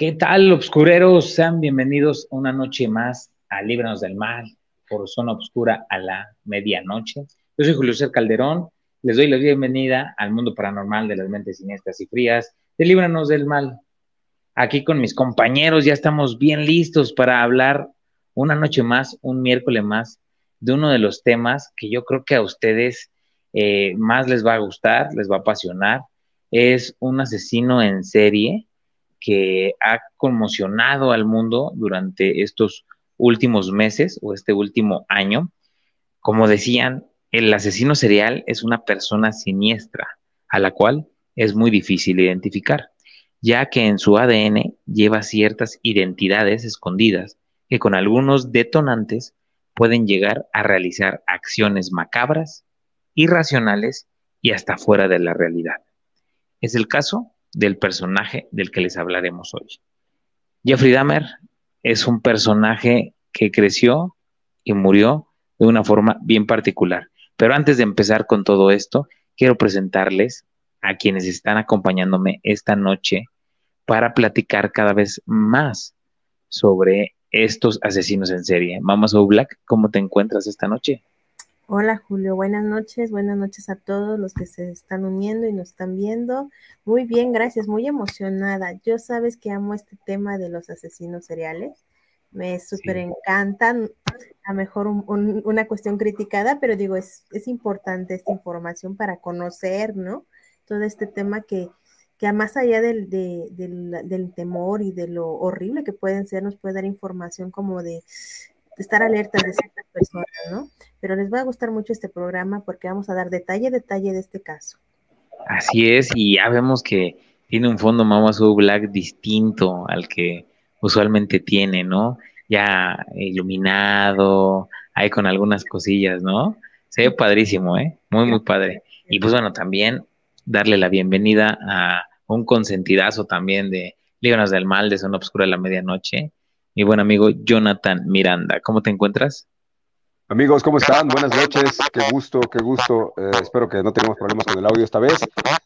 ¿Qué tal, obscureros? Sean bienvenidos una noche más a Líbranos del Mal por Zona Obscura a la medianoche. Yo soy Julio César Calderón. Les doy la bienvenida al mundo paranormal de las mentes siniestras y frías de Líbranos del Mal. Aquí con mis compañeros ya estamos bien listos para hablar una noche más, un miércoles más, de uno de los temas que yo creo que a ustedes eh, más les va a gustar, les va a apasionar. Es un asesino en serie que ha conmocionado al mundo durante estos últimos meses o este último año. Como decían, el asesino serial es una persona siniestra a la cual es muy difícil identificar, ya que en su ADN lleva ciertas identidades escondidas que con algunos detonantes pueden llegar a realizar acciones macabras, irracionales y hasta fuera de la realidad. Es el caso del personaje del que les hablaremos hoy. Jeffrey Dahmer es un personaje que creció y murió de una forma bien particular. Pero antes de empezar con todo esto, quiero presentarles a quienes están acompañándome esta noche para platicar cada vez más sobre estos asesinos en serie. Mama So Black, ¿cómo te encuentras esta noche? Hola Julio, buenas noches, buenas noches a todos los que se están uniendo y nos están viendo. Muy bien, gracias, muy emocionada. Yo sabes que amo este tema de los asesinos seriales. Me súper encantan, a lo mejor una cuestión criticada, pero digo, es, es importante esta información para conocer, ¿no? Todo este tema que, que más allá del, del, del temor y de lo horrible que pueden ser, nos puede dar información como de estar alertas de ciertas personas, ¿no? Pero les va a gustar mucho este programa porque vamos a dar detalle, detalle de este caso. Así es, y ya vemos que tiene un fondo Mama Su Black distinto al que usualmente tiene, ¿no? Ya iluminado, ahí con algunas cosillas, ¿no? Se ve padrísimo, ¿eh? Muy, muy padre. Y pues bueno, también darle la bienvenida a un consentidazo también de Líbanos del Mal de Zona Obscura de la Medianoche, mi buen amigo Jonathan Miranda. ¿Cómo te encuentras? Amigos, ¿cómo están? Buenas noches, qué gusto, qué gusto. Eh, espero que no tengamos problemas con el audio esta vez,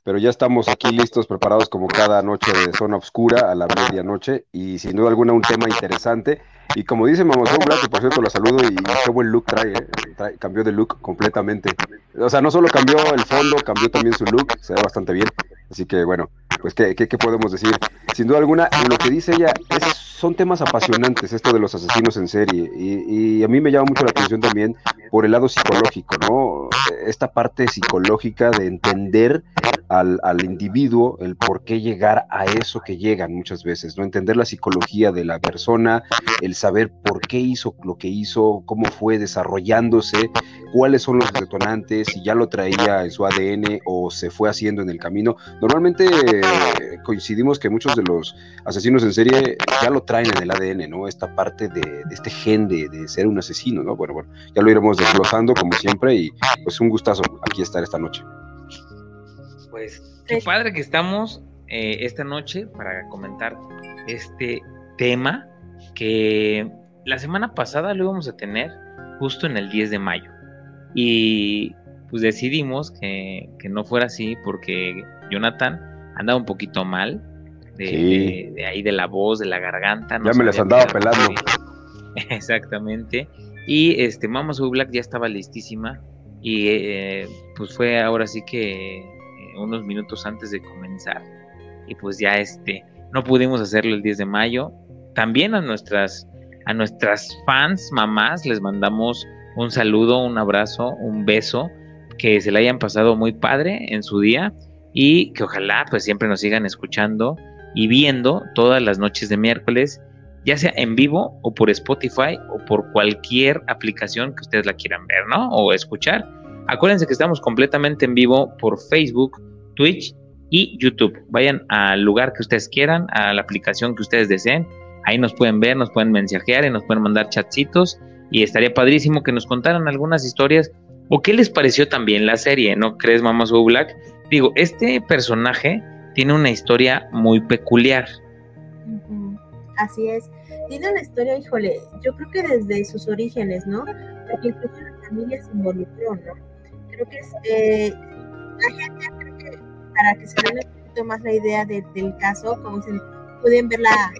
pero ya estamos aquí listos, preparados como cada noche de zona oscura a la medianoche y sin duda alguna un tema interesante. Y como dice Mamazón que por cierto la saludo y qué buen look trae, trae, cambió de look completamente. O sea, no solo cambió el fondo, cambió también su look, se ve bastante bien. Así que bueno, pues ¿qué, qué, qué podemos decir? Sin duda alguna, lo que dice ella es son temas apasionantes, esto de los asesinos en serie, y, a mí me llama mucho la atención también por el lado psicológico, ¿no? Esta parte psicológica de entender al, individuo el por qué llegar a eso que llegan muchas veces, ¿no? Entender la psicología de la persona, el saber por qué hizo lo que hizo, cómo fue desarrollándose, cuáles son los detonantes, si ya lo traía en su ADN o se fue haciendo en el camino. Normalmente eh, coincidimos que muchos de los asesinos en serie ya lo traen en el ADN, ¿no? Esta parte de, este gen de, ser un asesino, ¿no? Bueno, bueno, ya lo iremos desglosando como siempre y pues un gustazo aquí estar esta noche. Pues qué padre que estamos eh, esta noche para comentar este tema que la semana pasada lo íbamos a tener justo en el 10 de mayo. Y pues decidimos que, no fuera así porque Jonathan andaba un poquito mal de, ahí de la voz, de la garganta. ya me les andaba pelando. Exactamente. Y este Mama Su Black ya estaba listísima y eh, pues fue ahora sí que eh, unos minutos antes de comenzar y pues ya este no pudimos hacerlo el 10 de mayo. También a nuestras a nuestras fans mamás les mandamos un saludo, un abrazo, un beso, que se le hayan pasado muy padre en su día y que ojalá pues siempre nos sigan escuchando y viendo todas las noches de miércoles, ya sea en vivo o por Spotify o por cualquier aplicación que ustedes la quieran ver, ¿no? O escuchar. Acuérdense que estamos completamente en vivo por Facebook, Twitch y YouTube. Vayan al lugar que ustedes quieran, a la aplicación que ustedes deseen. Ahí nos pueden ver, nos pueden mensajear y nos pueden mandar chatcitos y estaría padrísimo que nos contaran algunas historias o qué les pareció también la serie, ¿no crees, Mama So Black? Digo, este personaje tiene una historia muy peculiar. Así es. Tiene una historia, híjole, yo creo que desde sus orígenes, ¿no? Porque incluso la familia se involucró, ¿no? Creo que es, eh, la gente, creo que para que se den un poquito más la idea del caso, como dicen, pueden ver la,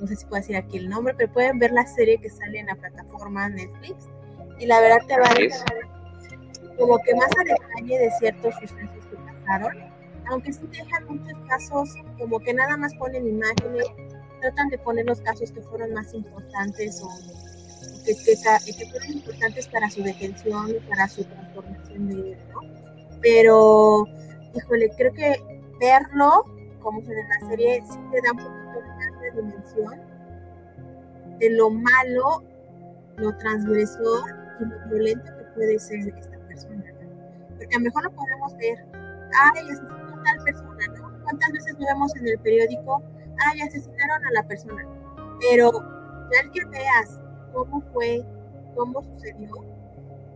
no sé si puedo decir aquí el nombre, pero pueden ver la serie que sale en la plataforma Netflix y la verdad te va a dar como que más a detalle de ciertos sucesos que pasaron, aunque sí dejan muchos casos como que nada más ponen imágenes, tratan de poner los casos que fueron más importantes o que, fueron importantes para su detención y para su transformación de vida, ¿no? Pero, híjole, creo que verlo, como se en la serie, sí te da un poquito más de dimensión de lo malo, lo transgresor y lo violento que puede ser esta persona. Porque a lo mejor lo podemos ver, ay, tal persona, ¿no? ¿Cuántas veces vemos en el periódico? Ay, asesinaron a la persona. Pero ya que veas cómo fue, cómo sucedió,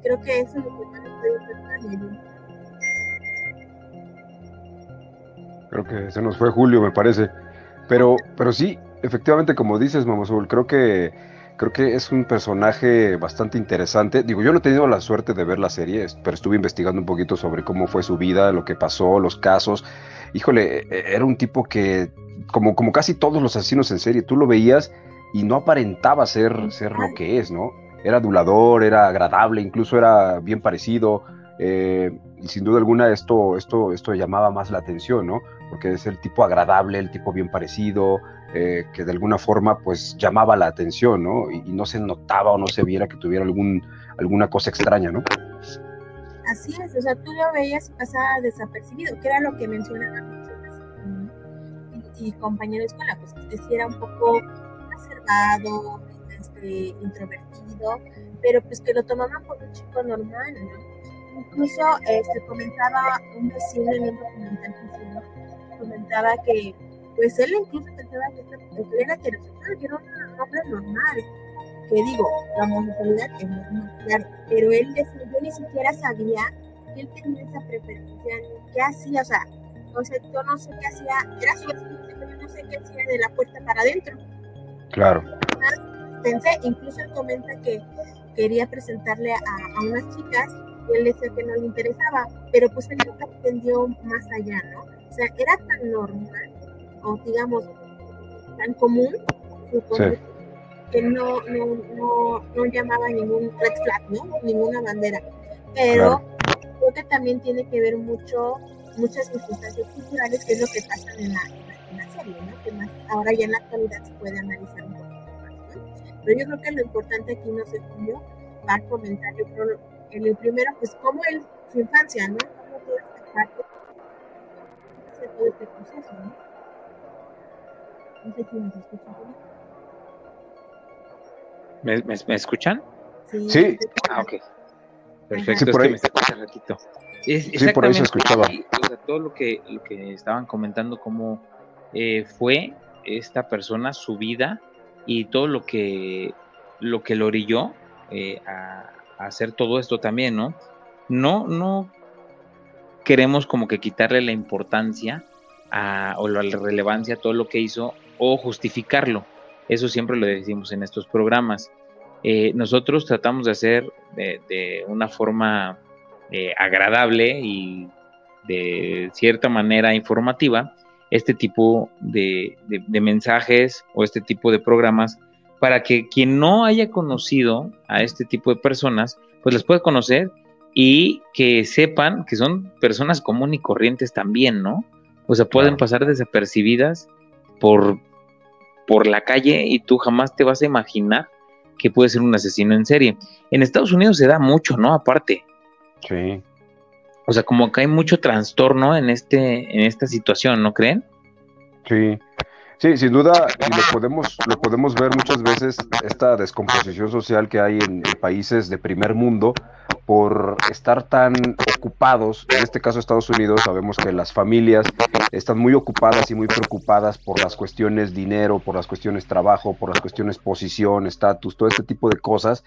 creo que eso es lo que más puede Creo que se nos fue Julio, me parece. Pero, pero sí, efectivamente, como dices, Mamazul, creo que creo que es un personaje bastante interesante. Digo, yo no he tenido la suerte de ver la serie, pero estuve investigando un poquito sobre cómo fue su vida, lo que pasó, los casos. Híjole, e, e, era un tipo que, como, como casi todos los asesinos en serie, tú lo veías y no aparentaba ser, ser lo que es, ¿no? Era adulador, era agradable, incluso era bien parecido. Eh, y sin duda alguna esto, esto, esto llamaba más la atención, ¿no? Porque es el tipo agradable, el tipo bien parecido, eh, que de alguna forma pues llamaba la atención, ¿no? Y, no se notaba o no se viera que tuviera algún, alguna cosa extraña, ¿no? Así es, o sea, tú lo veías y pasaba desapercibido, que era lo que mencionaban y, y compañeros de escuela, pues que sí era un poco reservado, este, introvertido, pero pues que lo tomaban por un chico normal, ¿no? Incluso este, comentaba un vecino en un documental que comentaba que pues él incluso pensaba que, era heterosexual, que era un hombre normal, que digo, la homosexualidad es normal, claro, pero él decía, yo ni siquiera sabía que él tenía esa preferencia, qué hacía, o sea, o sea, yo no sé qué hacía, era su vecino, pero yo no sé qué hacía de la puerta para adentro. Claro. Pensé, incluso él comenta que quería presentarle a, a unas chicas y él decía que no le interesaba, pero pues él nunca entendió más allá, ¿no? O sea, era tan normal, o digamos, tan común, que no, no, no, no, llamaba ningún red flag, ¿no? Ninguna bandera. Pero creo que también tiene que ver mucho, muchas circunstancias culturales, que es lo que pasa en la, en la serie, ¿no? Que más ahora ya en la actualidad se puede analizar un poco más, ¿no? Pero yo creo que lo importante aquí no se cómo va a comentar, yo creo, en el primero, pues cómo él, su infancia, ¿no? Cómo toda esta parte, todo este proceso, ¿no? No sé si nos escuchan. ¿Me, me, me escuchan? Sí. sí. Ah, ok. Perfecto, sí, por ahí. es que me está ratito. Es, sí, por ahí se escuchaba. O sea, todo lo que, lo que estaban comentando, cómo eh, fue esta persona, su vida y todo lo que lo que lo orilló eh, a, hacer todo esto también, ¿no? No, no queremos como que quitarle la importancia a, o la relevancia a todo lo que hizo o justificarlo. Eso siempre lo decimos en estos programas. Eh, nosotros tratamos de hacer de, una forma eh, agradable y de cierta manera informativa este tipo de, de, mensajes o este tipo de programas para que quien no haya conocido a este tipo de personas, pues las pueda conocer y que sepan que son personas comunes y corrientes también, ¿no? O sea, pueden pasar desapercibidas por, por la calle y tú jamás te vas a imaginar que puede ser un asesino en serie. En Estados Unidos se da mucho, ¿no? Aparte. Sí. O sea, como que hay mucho trastorno en este, en esta situación, ¿no creen? Sí. Sí, sin duda, y lo podemos, lo podemos ver muchas veces, esta descomposición social que hay en, países de primer mundo por estar tan ocupados, en este caso Estados Unidos, sabemos que las familias están muy ocupadas y muy preocupadas por las cuestiones dinero, por las cuestiones trabajo, por las cuestiones posición, estatus, todo este tipo de cosas,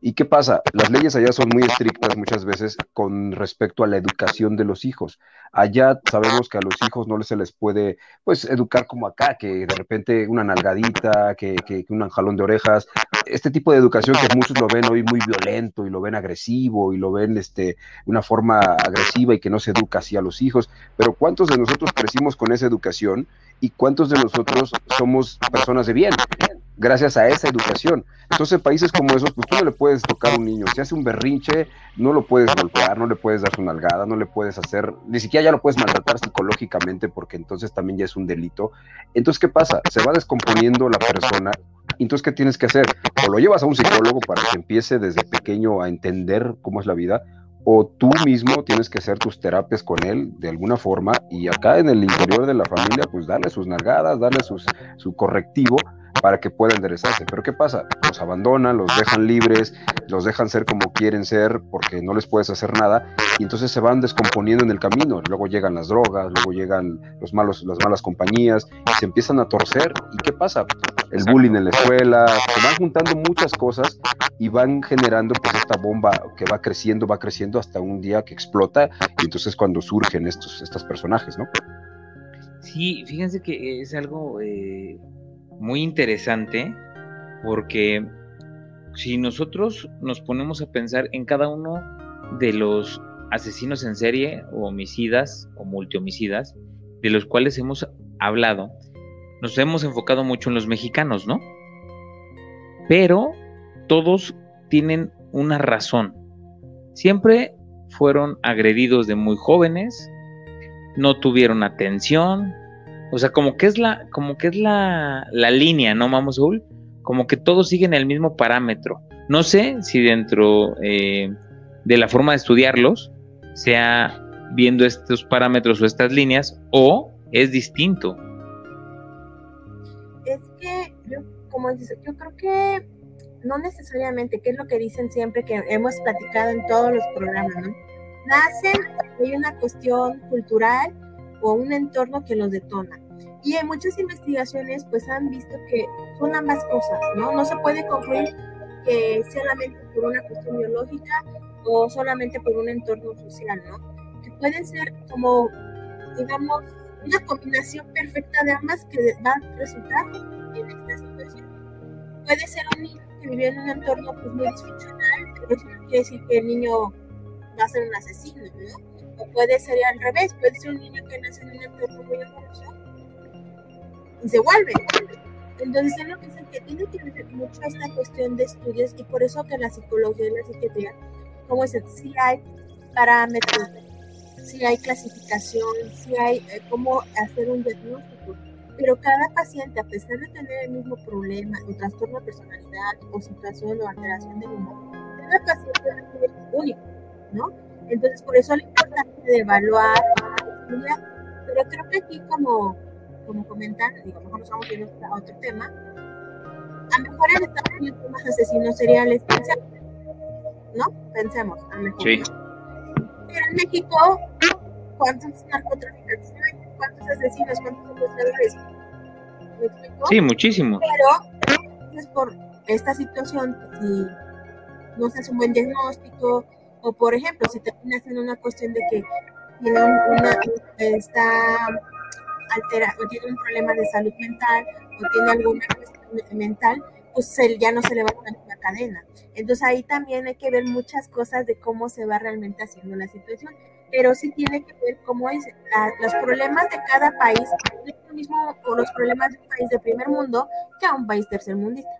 ¿Y qué pasa? Las leyes allá son muy estrictas muchas veces con respecto a la educación de los hijos. Allá sabemos que a los hijos no se les puede, pues, educar como acá, que de repente una nalgadita, que, que, un jalón de orejas, este tipo de educación que muchos lo ven hoy muy violento y lo ven agresivo y lo ven este, una forma agresiva y que no se educa así a los hijos. Pero ¿cuántos de nosotros crecimos con esa educación y cuántos de nosotros somos personas de bien gracias a esa educación. Entonces, en países como esos, pues tú no le puedes tocar a un niño. Si hace un berrinche, no lo puedes golpear, no le puedes dar su nalgada, no le puedes hacer, ni siquiera ya lo puedes maltratar psicológicamente porque entonces también ya es un delito. Entonces, ¿qué pasa? Se va descomponiendo la persona. Entonces, ¿qué tienes que hacer? O lo llevas a un psicólogo para que empiece desde pequeño a entender cómo es la vida, o tú mismo tienes que hacer tus terapias con él de alguna forma y acá en el interior de la familia, pues darle sus nalgadas, darle su correctivo para que pueda enderezarse. Pero ¿qué pasa? Los abandonan, los dejan libres, los dejan ser como quieren ser porque no les puedes hacer nada y entonces se van descomponiendo en el camino. Luego llegan las drogas, luego llegan los malos, las malas compañías y se empiezan a torcer. ¿Y qué pasa? El bullying en la escuela, se van juntando muchas cosas y van generando pues esta bomba que va creciendo, va creciendo hasta un día que explota y entonces cuando surgen estos, estos personajes, ¿no? Sí, fíjense que es algo eh, muy interesante porque si nosotros nos ponemos a pensar en cada uno de los asesinos en serie o homicidas o multihomicidas de los cuales hemos hablado, nos hemos enfocado mucho en los mexicanos, ¿no? Pero todos tienen una razón. Siempre fueron agredidos de muy jóvenes, no tuvieron atención, o sea, como que es la, como que es la, la línea, ¿no, Mamo Soul? Como que todos siguen el mismo parámetro. No sé si dentro eh, de la forma de estudiarlos sea viendo estos parámetros o estas líneas o es distinto. Es que yo, como dices, yo creo que no necesariamente, que es lo que dicen siempre que hemos platicado en todos los programas, ¿no? Nacen, hay una cuestión cultural o un entorno que los detona. Y en muchas investigaciones pues han visto que son ambas cosas, ¿no? No se puede concluir que solamente por una cuestión biológica o solamente por un entorno social, ¿no? Que puede ser como, digamos, una combinación perfecta de ambas que va a resultar en esta situación. Puede ser un niño que vive en un entorno pues, muy disfuncional, pero eso no quiere decir que el niño va a ser un asesino, ¿no? O puede ser al revés, puede ser un niño que nace en un entorno muy amoroso y se vuelve. Entonces es lo que dicen que tiene que ver mucho esta cuestión de estudios y por eso que la psicología y la psiquiatría, como es, si hay parámetros, si hay clasificación, si hay eh, cómo hacer un diagnóstico, pero cada paciente, a pesar de tener el mismo problema, o trastorno de personalidad, o situación o alteración del humor, cada paciente es único, ¿no? Entonces, por eso la importancia de evaluar, estudiar. Pero creo que aquí, como, como comentan, digo, mejor nos vamos a ir a otro tema. A lo mejor en Estados Unidos hay más asesinos seriales, pensemos, ¿no? Pensemos, a lo mejor. Sí. Pero en México, ¿cuántos narcotraficantes hay? ¿Cuántos asesinos? ¿Cuántos secuestradores? Sí, muchísimos. Pero, es por esta situación, si no se hace un buen diagnóstico, o por ejemplo, si terminas en una cuestión de que tiene una, está alterado, o tiene un problema de salud mental, o tiene alguna cuestión mental, pues él ya no se le va a la cadena. Entonces ahí también hay que ver muchas cosas de cómo se va realmente haciendo la situación, pero sí tiene que ver cómo es los problemas de cada país, no es lo mismo con los problemas de un país de primer mundo que a un país tercermundista,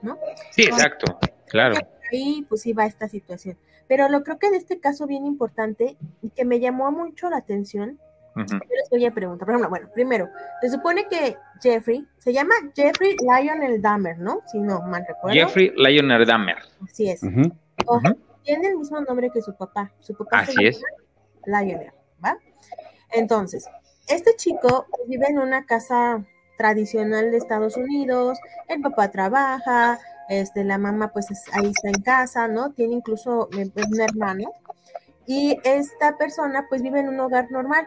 ¿no? Sí, exacto, claro. Ahí pues sí va esta situación. Pero lo creo que en este caso bien importante y que me llamó mucho la atención, yo les voy a preguntar, por ejemplo, bueno, primero, se supone que Jeffrey, se llama Jeffrey Lionel Dahmer, ¿no? Si no mal recuerdo. Jeffrey Lionel Dahmer. Así es. Tiene el mismo nombre que su papá. Su papá Así se es. Lionel, ¿va? Entonces, este chico vive en una casa tradicional de Estados Unidos, el papá trabaja, este, la mamá pues ahí está en casa, ¿no? Tiene incluso eh, un hermano. Y esta persona pues vive en un hogar normal,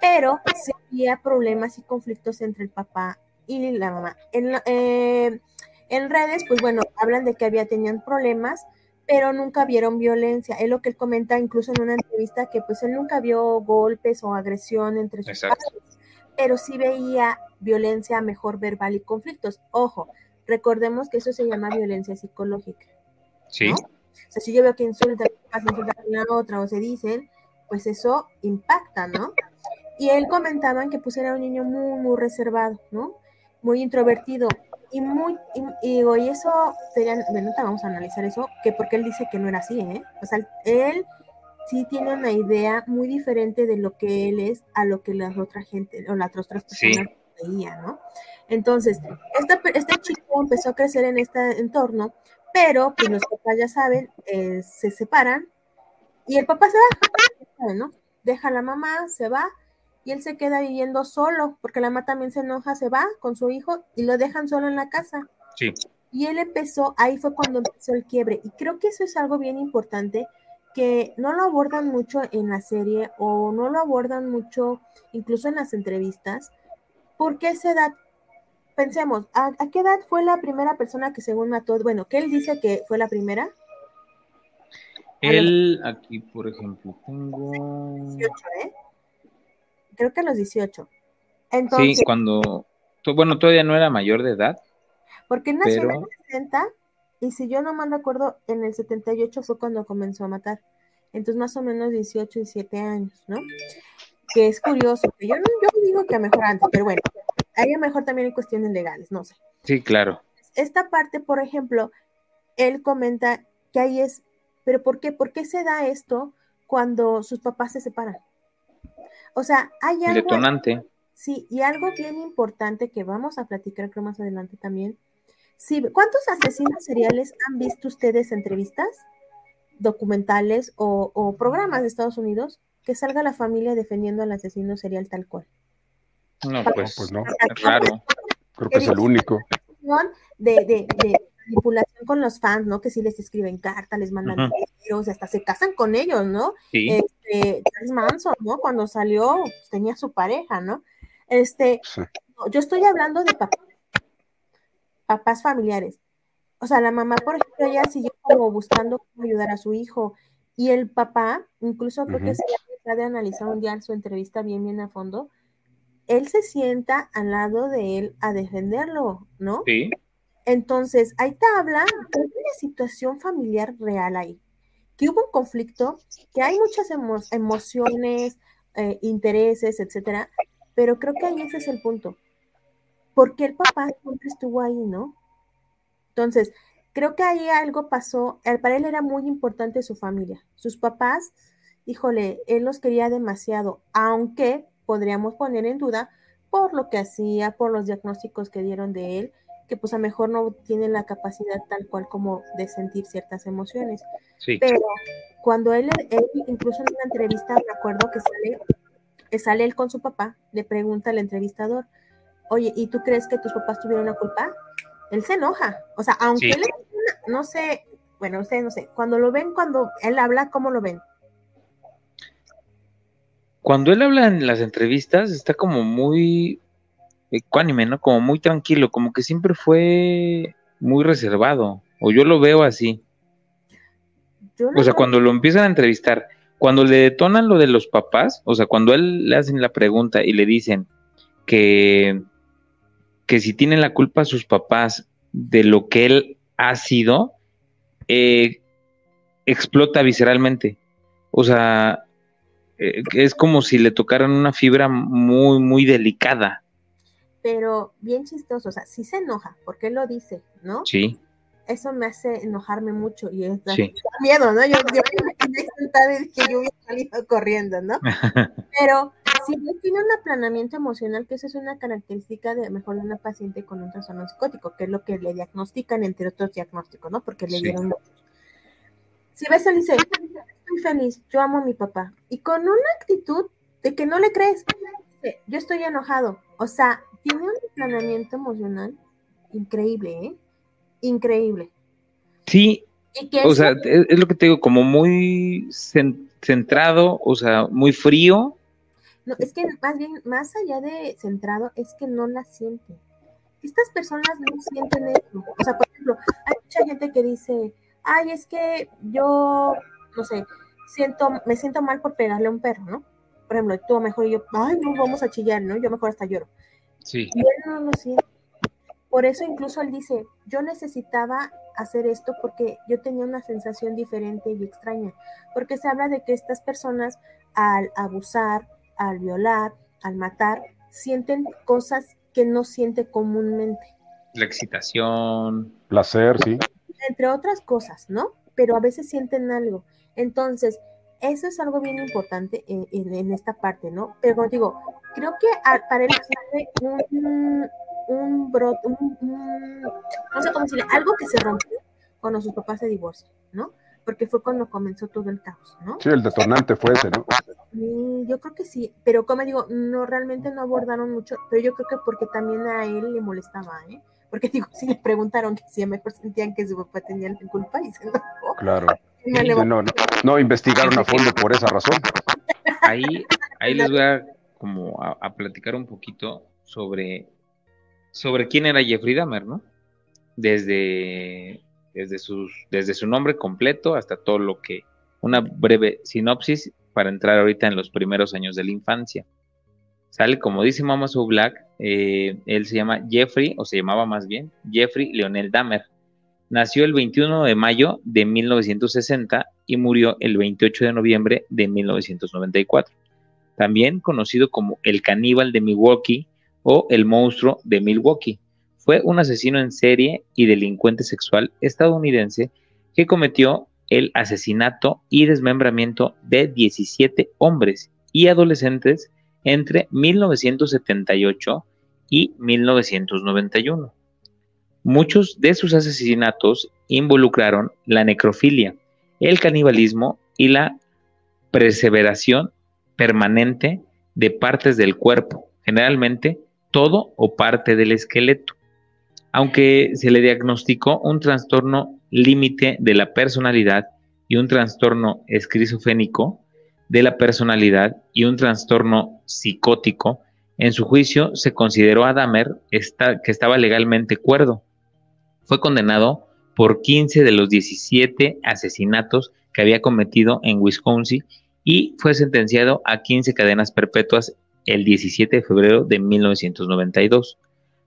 pero sí había problemas y conflictos entre el papá y la mamá. En, eh, en redes, pues bueno, hablan de que había, tenían problemas, pero nunca vieron violencia. Es lo que él comenta incluso en una entrevista, que pues él nunca vio golpes o agresión entre sus padres, pero sí veía violencia mejor verbal y conflictos. Ojo, recordemos que eso se llama violencia psicológica. Sí. O sea, si yo veo que insulta, insulta a la otra o se dicen, pues eso impacta, ¿no? Y él comentaba que pues era un niño muy, muy reservado, ¿no? Muy introvertido y muy, y, digo, y eso, serían, bueno, vamos a analizar eso, que porque él dice que no era así, ¿eh? O sea, él sí tiene una idea muy diferente de lo que él es a lo que las otras gente o las otras personas veían, ¿no? Entonces, este chico empezó a crecer en este entorno, pero pues los papás ya saben, eh, se separan y el papá se va, ¿no? Deja a la mamá, se va y él se queda viviendo solo, porque la mamá también se enoja, se va con su hijo y lo dejan solo en la casa. Sí. Y él empezó, ahí fue cuando empezó el quiebre. Y creo que eso es algo bien importante que no lo abordan mucho en la serie o no lo abordan mucho incluso en las entrevistas, porque esa edad, pensemos, ¿a, qué edad fue la primera persona que según mató? Bueno, que él dice que fue la primera. Él, aquí por ejemplo, tengo... 18, ¿eh? Creo que a los 18. Entonces, sí, cuando, bueno, todavía no era mayor de edad. Porque nació en el 60 y si yo no mal recuerdo, en el 78 fue cuando comenzó a matar. Entonces, más o menos 18, 17 años, ¿no? Que es curioso. Que yo, yo digo que a mejor antes, pero bueno, hay a mejor también en cuestiones legales, no sé. Sí, claro. Esta parte, por ejemplo, él comenta que ahí es, pero ¿por qué? ¿Por qué se da esto cuando sus papás se separan? O sea, hay algo. Detonante. Sí, y algo bien importante que vamos a platicar creo más adelante también, Sí, ¿cuántos asesinos seriales han visto ustedes entrevistas, documentales o, programas de Estados Unidos que salga la familia defendiendo al asesino serial tal cual? No, pues, pues no, es raro. Creo que es el único. De, de, manipulación con los fans, ¿no? Que si les escriben cartas, les mandan videos, hasta se casan con ellos, ¿no? Sí. Este, Charles Manson, ¿no? Cuando salió, pues, tenía su pareja, ¿no? Este, yo estoy hablando de papás papás familiares. O sea, la mamá, por ejemplo, ella siguió como buscando cómo ayudar a su hijo. Y el papá, incluso creo que se ha de analizar un día en su entrevista bien, bien a fondo, él se sienta al lado de él a defenderlo, ¿no? Sí. Entonces, ahí te habla de una situación familiar real ahí, que hubo un conflicto, que hay muchas emociones, eh, intereses, etcétera, pero creo que ahí ese es el punto porque el papá siempre estuvo ahí, ¿no? Entonces, creo que ahí algo pasó, para él era muy importante su familia, sus papás, híjole, él los quería demasiado, aunque podríamos poner en duda por lo que hacía, por los diagnósticos que dieron de él, que pues a lo mejor no tiene la capacidad tal cual como de sentir ciertas emociones. Sí. Pero cuando él, él, incluso en una entrevista, me acuerdo que sale, que sale él con su papá, le pregunta al entrevistador, oye, ¿y tú crees que tus papás tuvieron la culpa? Él se enoja. O sea, aunque él, no sé, bueno, ustedes no sé, cuando lo ven, cuando él habla, ¿cómo lo ven? Cuando él habla en las entrevistas, está como muy ecuánime, ¿no? Como muy tranquilo, como que siempre fue muy reservado, o yo lo veo así. o sea, cuando lo empiezan a entrevistar, cuando le detonan lo de los papás, o sea, cuando él le hacen la pregunta y le dicen que que si tienen la culpa sus papás de lo que él ha sido, eh, explota visceralmente. O sea, eh, es como si le tocaran una fibra muy, muy delicada. Pero bien chistoso, o sea, sí se enoja, porque él lo dice, ¿no? Sí. Eso me hace enojarme mucho y es miedo, ¿no? Yo, yo me que yo hubiera salido corriendo, ¿no? Pero si tiene un aplanamiento emocional, que eso es una característica de mejor una paciente con un trastorno psicótico, que es lo que le diagnostican, entre otros diagnósticos, ¿no? Porque le dieron Si ves, él dice, feliz, yo amo a mi papá. Y con una actitud de que no le crees, yo estoy enojado. O sea, tiene un aplanamiento emocional increíble, ¿eh? Increíble. Sí, o sea, es, lo que te digo, como muy centrado, o sea, muy frío, no, es que más bien, más allá de centrado, es que no la sienten. Estas personas no sienten eso. O sea, por ejemplo, hay mucha gente que dice, ay, es que yo, no sé, siento, me siento mal por pegarle a un perro, ¿no? Por ejemplo, tú mejor y yo, ay, no, vamos a chillar, ¿no? Yo mejor hasta lloro. Sí. Y él no lo siente. Por eso incluso él dice, yo necesitaba hacer esto porque yo tenía una sensación diferente y extraña, porque se habla de que estas personas al abusar, al violar, al matar, sienten cosas que no siente comúnmente. La excitación. Placer, sí. Entre otras cosas, ¿no? Pero a veces sienten algo. Entonces, eso es algo bien importante en, esta parte, ¿no? Pero como digo, creo que para él un, un brote, no sé cómo decirle, algo que se rompió cuando sus papás se divorcian, ¿no? Porque fue cuando comenzó todo el caos, ¿no? Sí, el detonante fue ese, ¿no? yo creo que sí, pero como digo, no realmente no abordaron mucho, pero yo creo que porque también a él le molestaba, ¿eh? Porque digo, si le preguntaron que si a mejor sentían que su papá tenía la culpa y se enojó. Claro. No, no, no, investigaron a fondo por esa razón. Ahí, ahí les voy a como a platicar un poquito sobre sobre quién era Jeffrey Dahmer, ¿no? Desde, desde, sus, desde su nombre completo hasta todo lo que... Una breve sinopsis para entrar ahorita en los primeros años de la infancia. Sale, como dice Mama Sue Black, eh, él se llama Jeffrey, o se llamaba más bien, Jeffrey Leonel Dahmer. Nació el 21 de mayo de 1960 y murió el 28 de noviembre de 1994. También conocido como el caníbal de Milwaukee, o El monstruo de Milwaukee. Fue un asesino en serie y delincuente sexual estadounidense que cometió el asesinato y desmembramiento de 17 hombres y adolescentes entre 1978 y 1991. Muchos de sus asesinatos involucraron la necrofilia, el canibalismo y la perseveración permanente de partes del cuerpo, generalmente todo o parte del esqueleto, aunque se le diagnosticó un trastorno límite de la personalidad y un trastorno esquizofrénico de la personalidad y un trastorno psicótico, en su juicio se consideró a Dahmer que estaba legalmente cuerdo. Fue condenado por 15 de los 17 asesinatos que había cometido en Wisconsin y fue sentenciado a 15 cadenas perpetuas el 17 de febrero de 1992.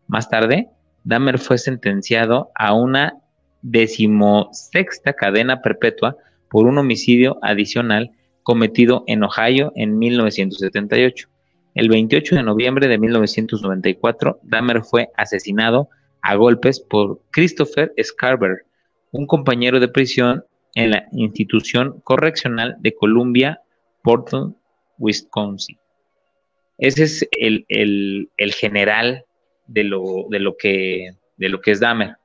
Más tarde, Dahmer fue sentenciado a una decimosexta cadena perpetua por un homicidio adicional cometido en Ohio en 1978. El 28 de noviembre de 1994, Dahmer fue asesinado a golpes por Christopher Scarber, un compañero de prisión en la institución correccional de Columbia, Portland, Wisconsin. Ese es el, general de lo, de, lo que, de lo que es Dahmer.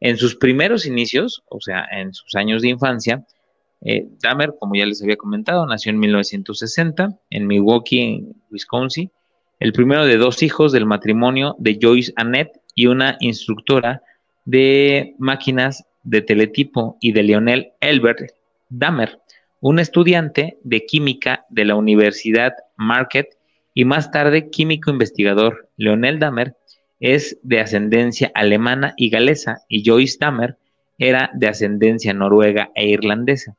En sus primeros inicios, o sea, en sus años de infancia, eh, Dahmer, como ya les había comentado, nació en 1960 en Milwaukee, Wisconsin, el primero de dos hijos del matrimonio de Joyce Annette y una instructora de máquinas de teletipo y de Leonel Elbert Dahmer, un estudiante de química de la Universidad Marquette y más tarde químico investigador. Leonel Dahmer es de ascendencia alemana y galesa y Joyce Dahmer era de ascendencia noruega e irlandesa.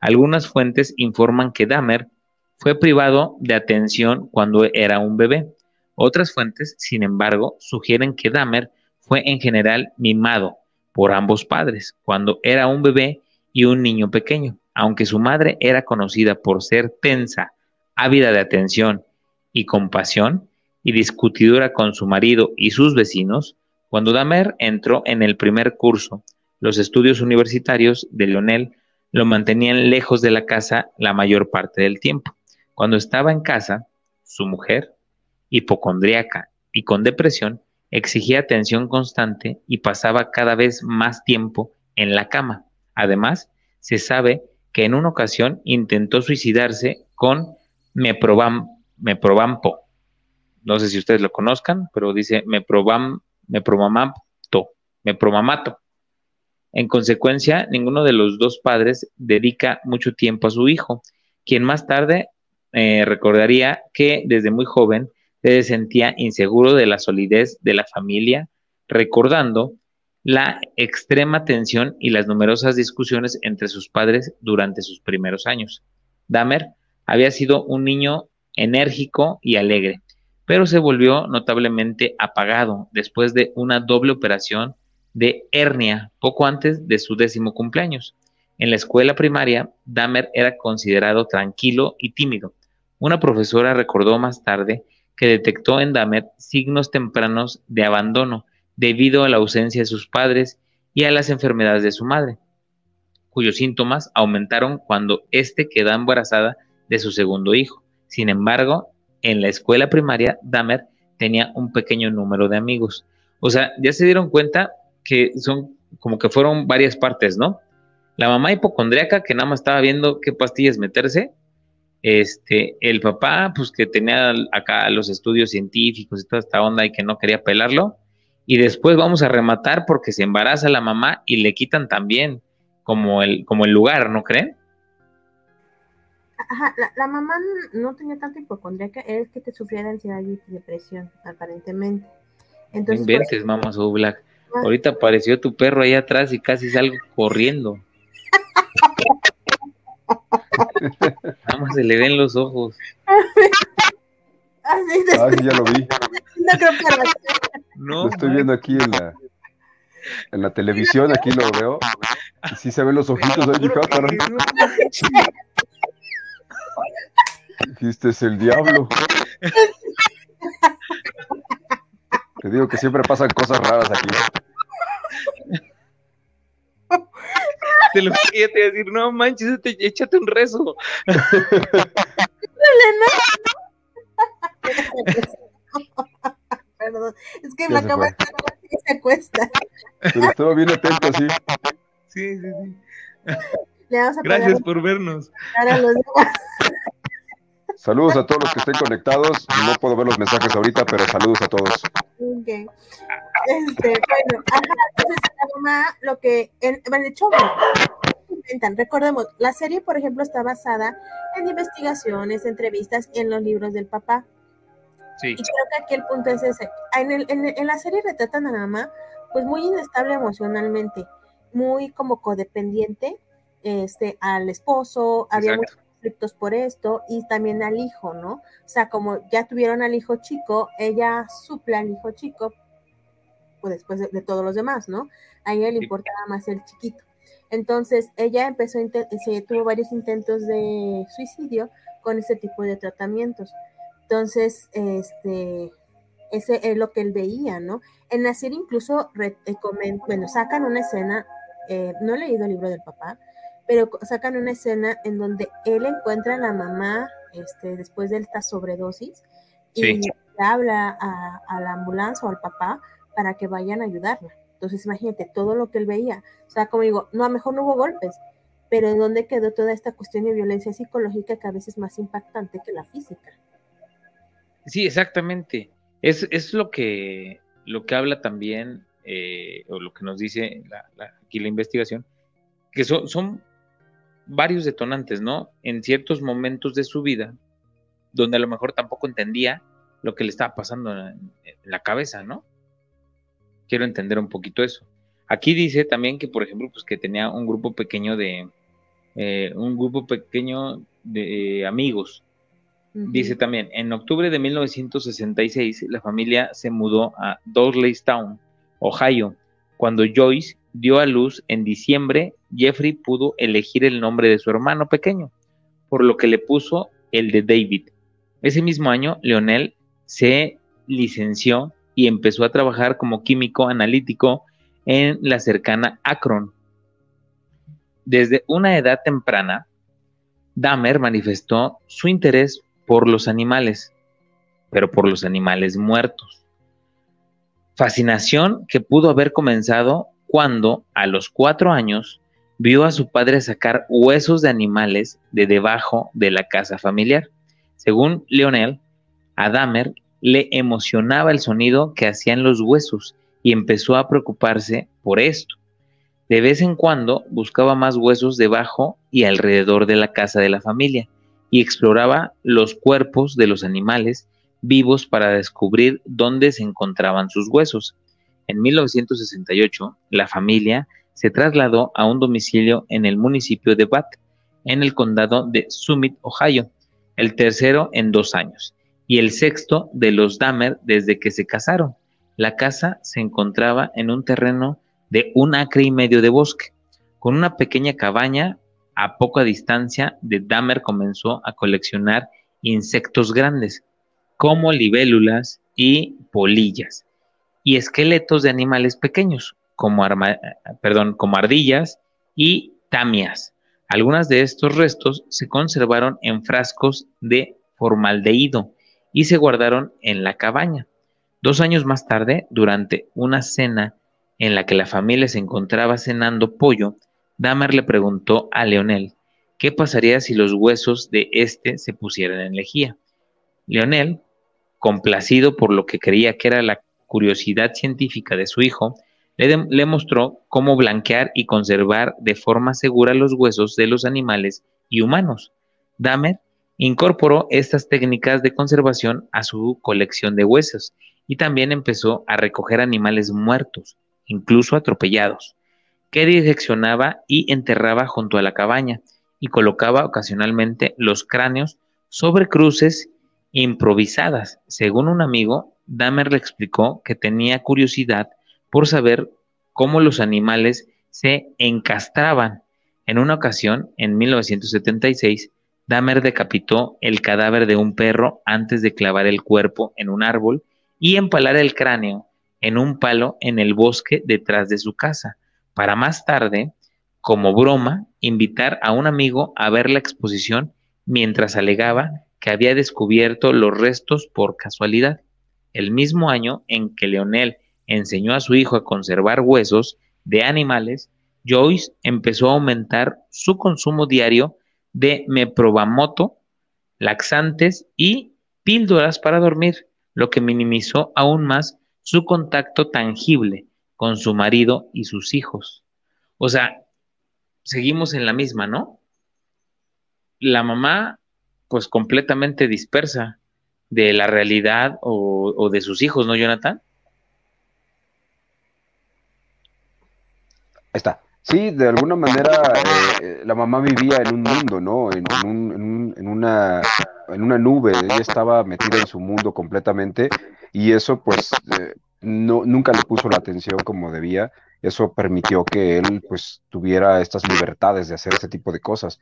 Algunas fuentes informan que Dahmer fue privado de atención cuando era un bebé. Otras fuentes, sin embargo, sugieren que Dahmer fue en general mimado por ambos padres cuando era un bebé y un niño pequeño. Aunque su madre era conocida por ser tensa, ávida de atención y compasión y discutidora con su marido y sus vecinos, cuando Damer entró en el primer curso, los estudios universitarios de Leonel lo mantenían lejos de la casa la mayor parte del tiempo. Cuando estaba en casa, su mujer, hipocondriaca y con depresión, exigía atención constante y pasaba cada vez más tiempo en la cama. Además, se sabe que en una ocasión intentó suicidarse con meprobam Meprovampo. No sé si ustedes lo conozcan, pero dice Meprovam, Meprovamato, Meprovamato. En consecuencia, ninguno de los dos padres dedica mucho tiempo a su hijo, quien más tarde eh, recordaría que desde muy joven se sentía inseguro de la solidez de la familia, recordando la extrema tensión y las numerosas discusiones entre sus padres durante sus primeros años. Dahmer había sido un niño enérgico y alegre, pero se volvió notablemente apagado después de una doble operación de hernia poco antes de su décimo cumpleaños. En la escuela primaria, Dahmer era considerado tranquilo y tímido. Una profesora recordó más tarde que detectó en Dahmer signos tempranos de abandono debido a la ausencia de sus padres y a las enfermedades de su madre, cuyos síntomas aumentaron cuando éste quedó embarazada de su segundo hijo. Sin embargo, en la escuela primaria, Dahmer tenía un pequeño número de amigos. O sea, ya se dieron cuenta que son como que fueron varias partes, ¿no? La mamá hipocondriaca que nada más estaba viendo qué pastillas meterse. Este, el papá, pues que tenía acá los estudios científicos y toda esta onda y que no quería pelarlo. Y después vamos a rematar porque se embaraza la mamá y le quitan también como el, como el lugar, ¿no creen? Ajá, la, mamá no tenía tanta hipocondriaca, es que te sufría de ansiedad y depresión, aparentemente. Entonces, inventes, mamá Black. Ah. Ahorita apareció tu perro ahí atrás y casi salgo corriendo. Nada más se le ven los ojos. Ah, sí, ya lo vi. No creo que lo estoy viendo aquí en la, en la televisión, aquí lo veo. Y sí se ven los ojitos ahí, Este es el diablo. Te digo que siempre pasan cosas raras aquí. Te lo quería decir, no manches, échate un rezo. Perdón, es que me acabo de se acuesta. Pero estaba bien atento, sí. Sí, sí, sí. Gracias por vernos. Saludos a todos los que estén conectados. No puedo ver los mensajes ahorita, pero saludos a todos. Okay. Este, bueno, ajá, entonces la mamá, lo que, en, bueno, de hecho, inventan. Recordemos, la serie, por ejemplo, está basada en investigaciones, entrevistas en los libros del papá. Sí. Y creo que aquí el punto es ese. En, el, en, en la serie retratan a la mamá, pues muy inestable emocionalmente, muy como codependiente, este, al esposo, había muchos conflictos por esto y también al hijo, ¿no? O sea, como ya tuvieron al hijo chico, ella suple al hijo chico, pues después de, todos los demás, ¿no? A ella le importaba más el chiquito. Entonces, ella empezó, se tuvo varios intentos de suicidio con ese tipo de tratamientos. Entonces, este, ese es lo que él veía, ¿no? En la serie incluso, eh, bueno, sacan una escena, eh, no he leído el libro del papá, pero sacan una escena en donde él encuentra a la mamá este, después de esta sobredosis y le habla a, la ambulancia o al papá para que vayan a ayudarla. Entonces, imagínate todo lo que él veía. O sea, como digo, no, a lo mejor no hubo golpes, pero ¿en dónde quedó toda esta cuestión de violencia psicológica que a veces es más impactante que la física? Sí, exactamente. Es, es lo que lo que habla también, eh, o lo que nos dice aquí la investigación, que son, son varios detonantes, ¿no? En ciertos momentos de su vida, donde a lo mejor tampoco entendía lo que le estaba pasando en, la cabeza, ¿no? Quiero entender un poquito eso. Aquí dice también que, por ejemplo, pues que tenía un grupo pequeño de, eh, un grupo pequeño de eh, amigos. Dice también, en octubre de 1966, la familia se mudó a Town, Ohio, cuando Joyce dio a luz en diciembre, Jeffrey pudo elegir el nombre de su hermano pequeño, por lo que le puso el de David. Ese mismo año, Leonel se licenció y empezó a trabajar como químico analítico en la cercana Akron. Desde una edad temprana, Dahmer manifestó su interés por los animales, pero por los animales muertos. Fascinación que pudo haber comenzado cuando, a los cuatro años, vio a su padre sacar huesos de animales de debajo de la casa familiar. Según Leonel, a Dahmer le emocionaba el sonido que hacían los huesos y empezó a preocuparse por esto. De vez en cuando buscaba más huesos debajo y alrededor de la casa de la familia y exploraba los cuerpos de los animales vivos para descubrir dónde se encontraban sus huesos. En 1968, la familia se trasladó a un domicilio en el municipio de Bath, en el condado de Summit, Ohio, el tercero en dos años y el sexto de los Dahmer desde que se casaron. La casa se encontraba en un terreno de un acre y medio de bosque, con una pequeña cabaña a poca distancia de Dahmer comenzó a coleccionar insectos grandes, como libélulas y polillas, y esqueletos de animales pequeños, como, perdón, como ardillas y tamias. Algunas de estos restos se conservaron en frascos de formaldehído y se guardaron en la cabaña. Dos años más tarde, durante una cena en la que la familia se encontraba cenando pollo, Dahmer le preguntó a Leonel qué pasaría si los huesos de éste se pusieran en lejía. Leonel, complacido por lo que creía que era la curiosidad científica de su hijo, le, mostró cómo blanquear y conservar de forma segura los huesos de los animales y humanos. Dahmer incorporó estas técnicas de conservación a su colección de huesos y también empezó a recoger animales muertos, incluso atropellados, que diseccionaba y enterraba junto a la cabaña y colocaba ocasionalmente los cráneos sobre cruces improvisadas. Según un amigo, Dahmer le explicó que tenía curiosidad por saber cómo los animales se encastraban. En una ocasión, en 1976, Dahmer decapitó el cadáver de un perro antes de clavar el cuerpo en un árbol y empalar el cráneo en un palo en el bosque detrás de su casa, para más tarde, como broma, invitar a un amigo a ver la exposición mientras alegaba que había descubierto los restos por casualidad. El mismo año en que Leonel enseñó a su hijo a conservar huesos de animales, Joyce empezó a aumentar su consumo diario de meprobamoto, laxantes y píldoras para dormir, lo que minimizó aún más su contacto tangible con su marido y sus hijos. O sea, seguimos en la misma, ¿no? La mamá, pues completamente dispersa de la realidad o, de sus hijos, ¿no, Jonathan? Está. Sí, de alguna manera eh, la mamá vivía en un mundo, ¿no? En, una, en una nube, ella estaba metida en su mundo completamente y eso pues eh, no, nunca le puso la atención como debía. Eso permitió que él pues tuviera estas libertades de hacer ese tipo de cosas.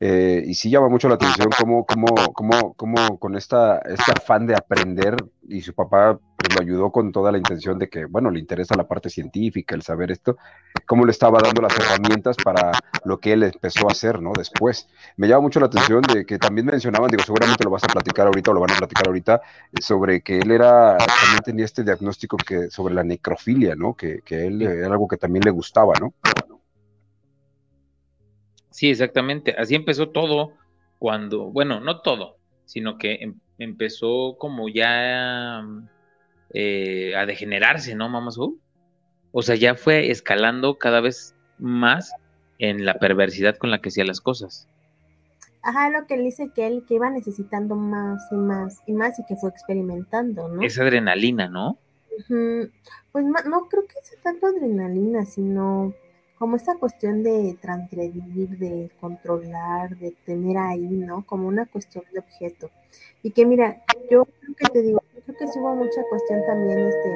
Eh, y sí llama mucho la atención cómo, cómo, cómo, cómo con esta, este afán de aprender, y su papá pues, lo ayudó con toda la intención de que, bueno, le interesa la parte científica, el saber esto, cómo le estaba dando las herramientas para lo que él empezó a hacer, ¿no? Después. Me llama mucho la atención de que también mencionaban, digo, seguramente lo vas a platicar ahorita o lo van a platicar ahorita, sobre que él era, también tenía este diagnóstico que, sobre la necrofilia, ¿no? Que, que él era algo que también le gustaba, ¿no? Sí, exactamente. Así empezó todo cuando, bueno, no todo, sino que em, empezó como ya eh, a degenerarse, ¿no, Mamá O sea, ya fue escalando cada vez más en la perversidad con la que hacía las cosas. Ajá, lo que él dice que él que iba necesitando más y más y más y que fue experimentando, ¿no? Esa adrenalina, ¿no? Pues no creo que sea tanto adrenalina, sino como esta cuestión de transgredir, de controlar, de tener ahí, ¿no? Como una cuestión de objeto. Y que mira, yo creo que te digo, creo que hubo mucha cuestión también este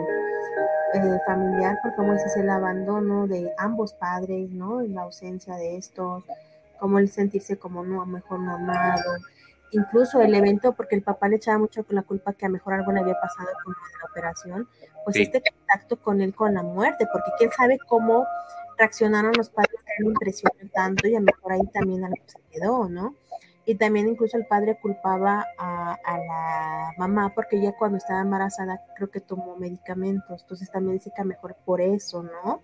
eh, familiar, porque como dices, el abandono de ambos padres, ¿no? La ausencia de estos, como el sentirse como no, mejor no amado, incluso el evento, porque el papá le echaba mucho la culpa que a mejor algo le había pasado con la operación, pues este contacto con él con la muerte, porque quién sabe cómo reaccionaron los padres que le impresionó tanto y a lo mejor ahí también algo se quedó, ¿no? Y también incluso el padre culpaba a, la mamá porque ella cuando estaba embarazada creo que tomó medicamentos, entonces también dice que mejor por eso, ¿no?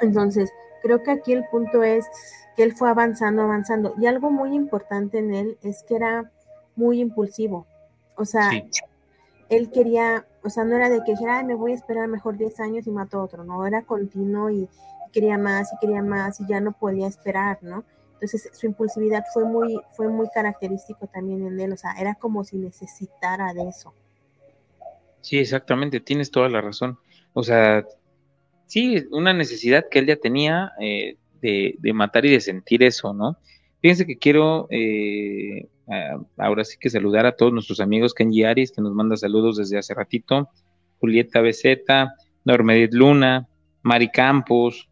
Entonces, creo que aquí el punto es que él fue avanzando, avanzando. Y algo muy importante en él es que era muy impulsivo. O sea, él quería, o sea, no era de que dijera, me voy a esperar mejor 10 años y mato a otro, no, era continuo y, quería más y quería más y ya no podía esperar, ¿no? Entonces su impulsividad fue muy, fue muy característico también en él, o sea, era como si necesitara de eso. Sí, exactamente, tienes toda la razón. O sea, sí, una necesidad que él ya tenía eh, de, de, matar y de sentir eso, ¿no? Fíjense que quiero eh, ahora sí que saludar a todos nuestros amigos Kenji Aris, que nos manda saludos desde hace ratito, Julieta Beceta, Normedit Luna, Mari Campos,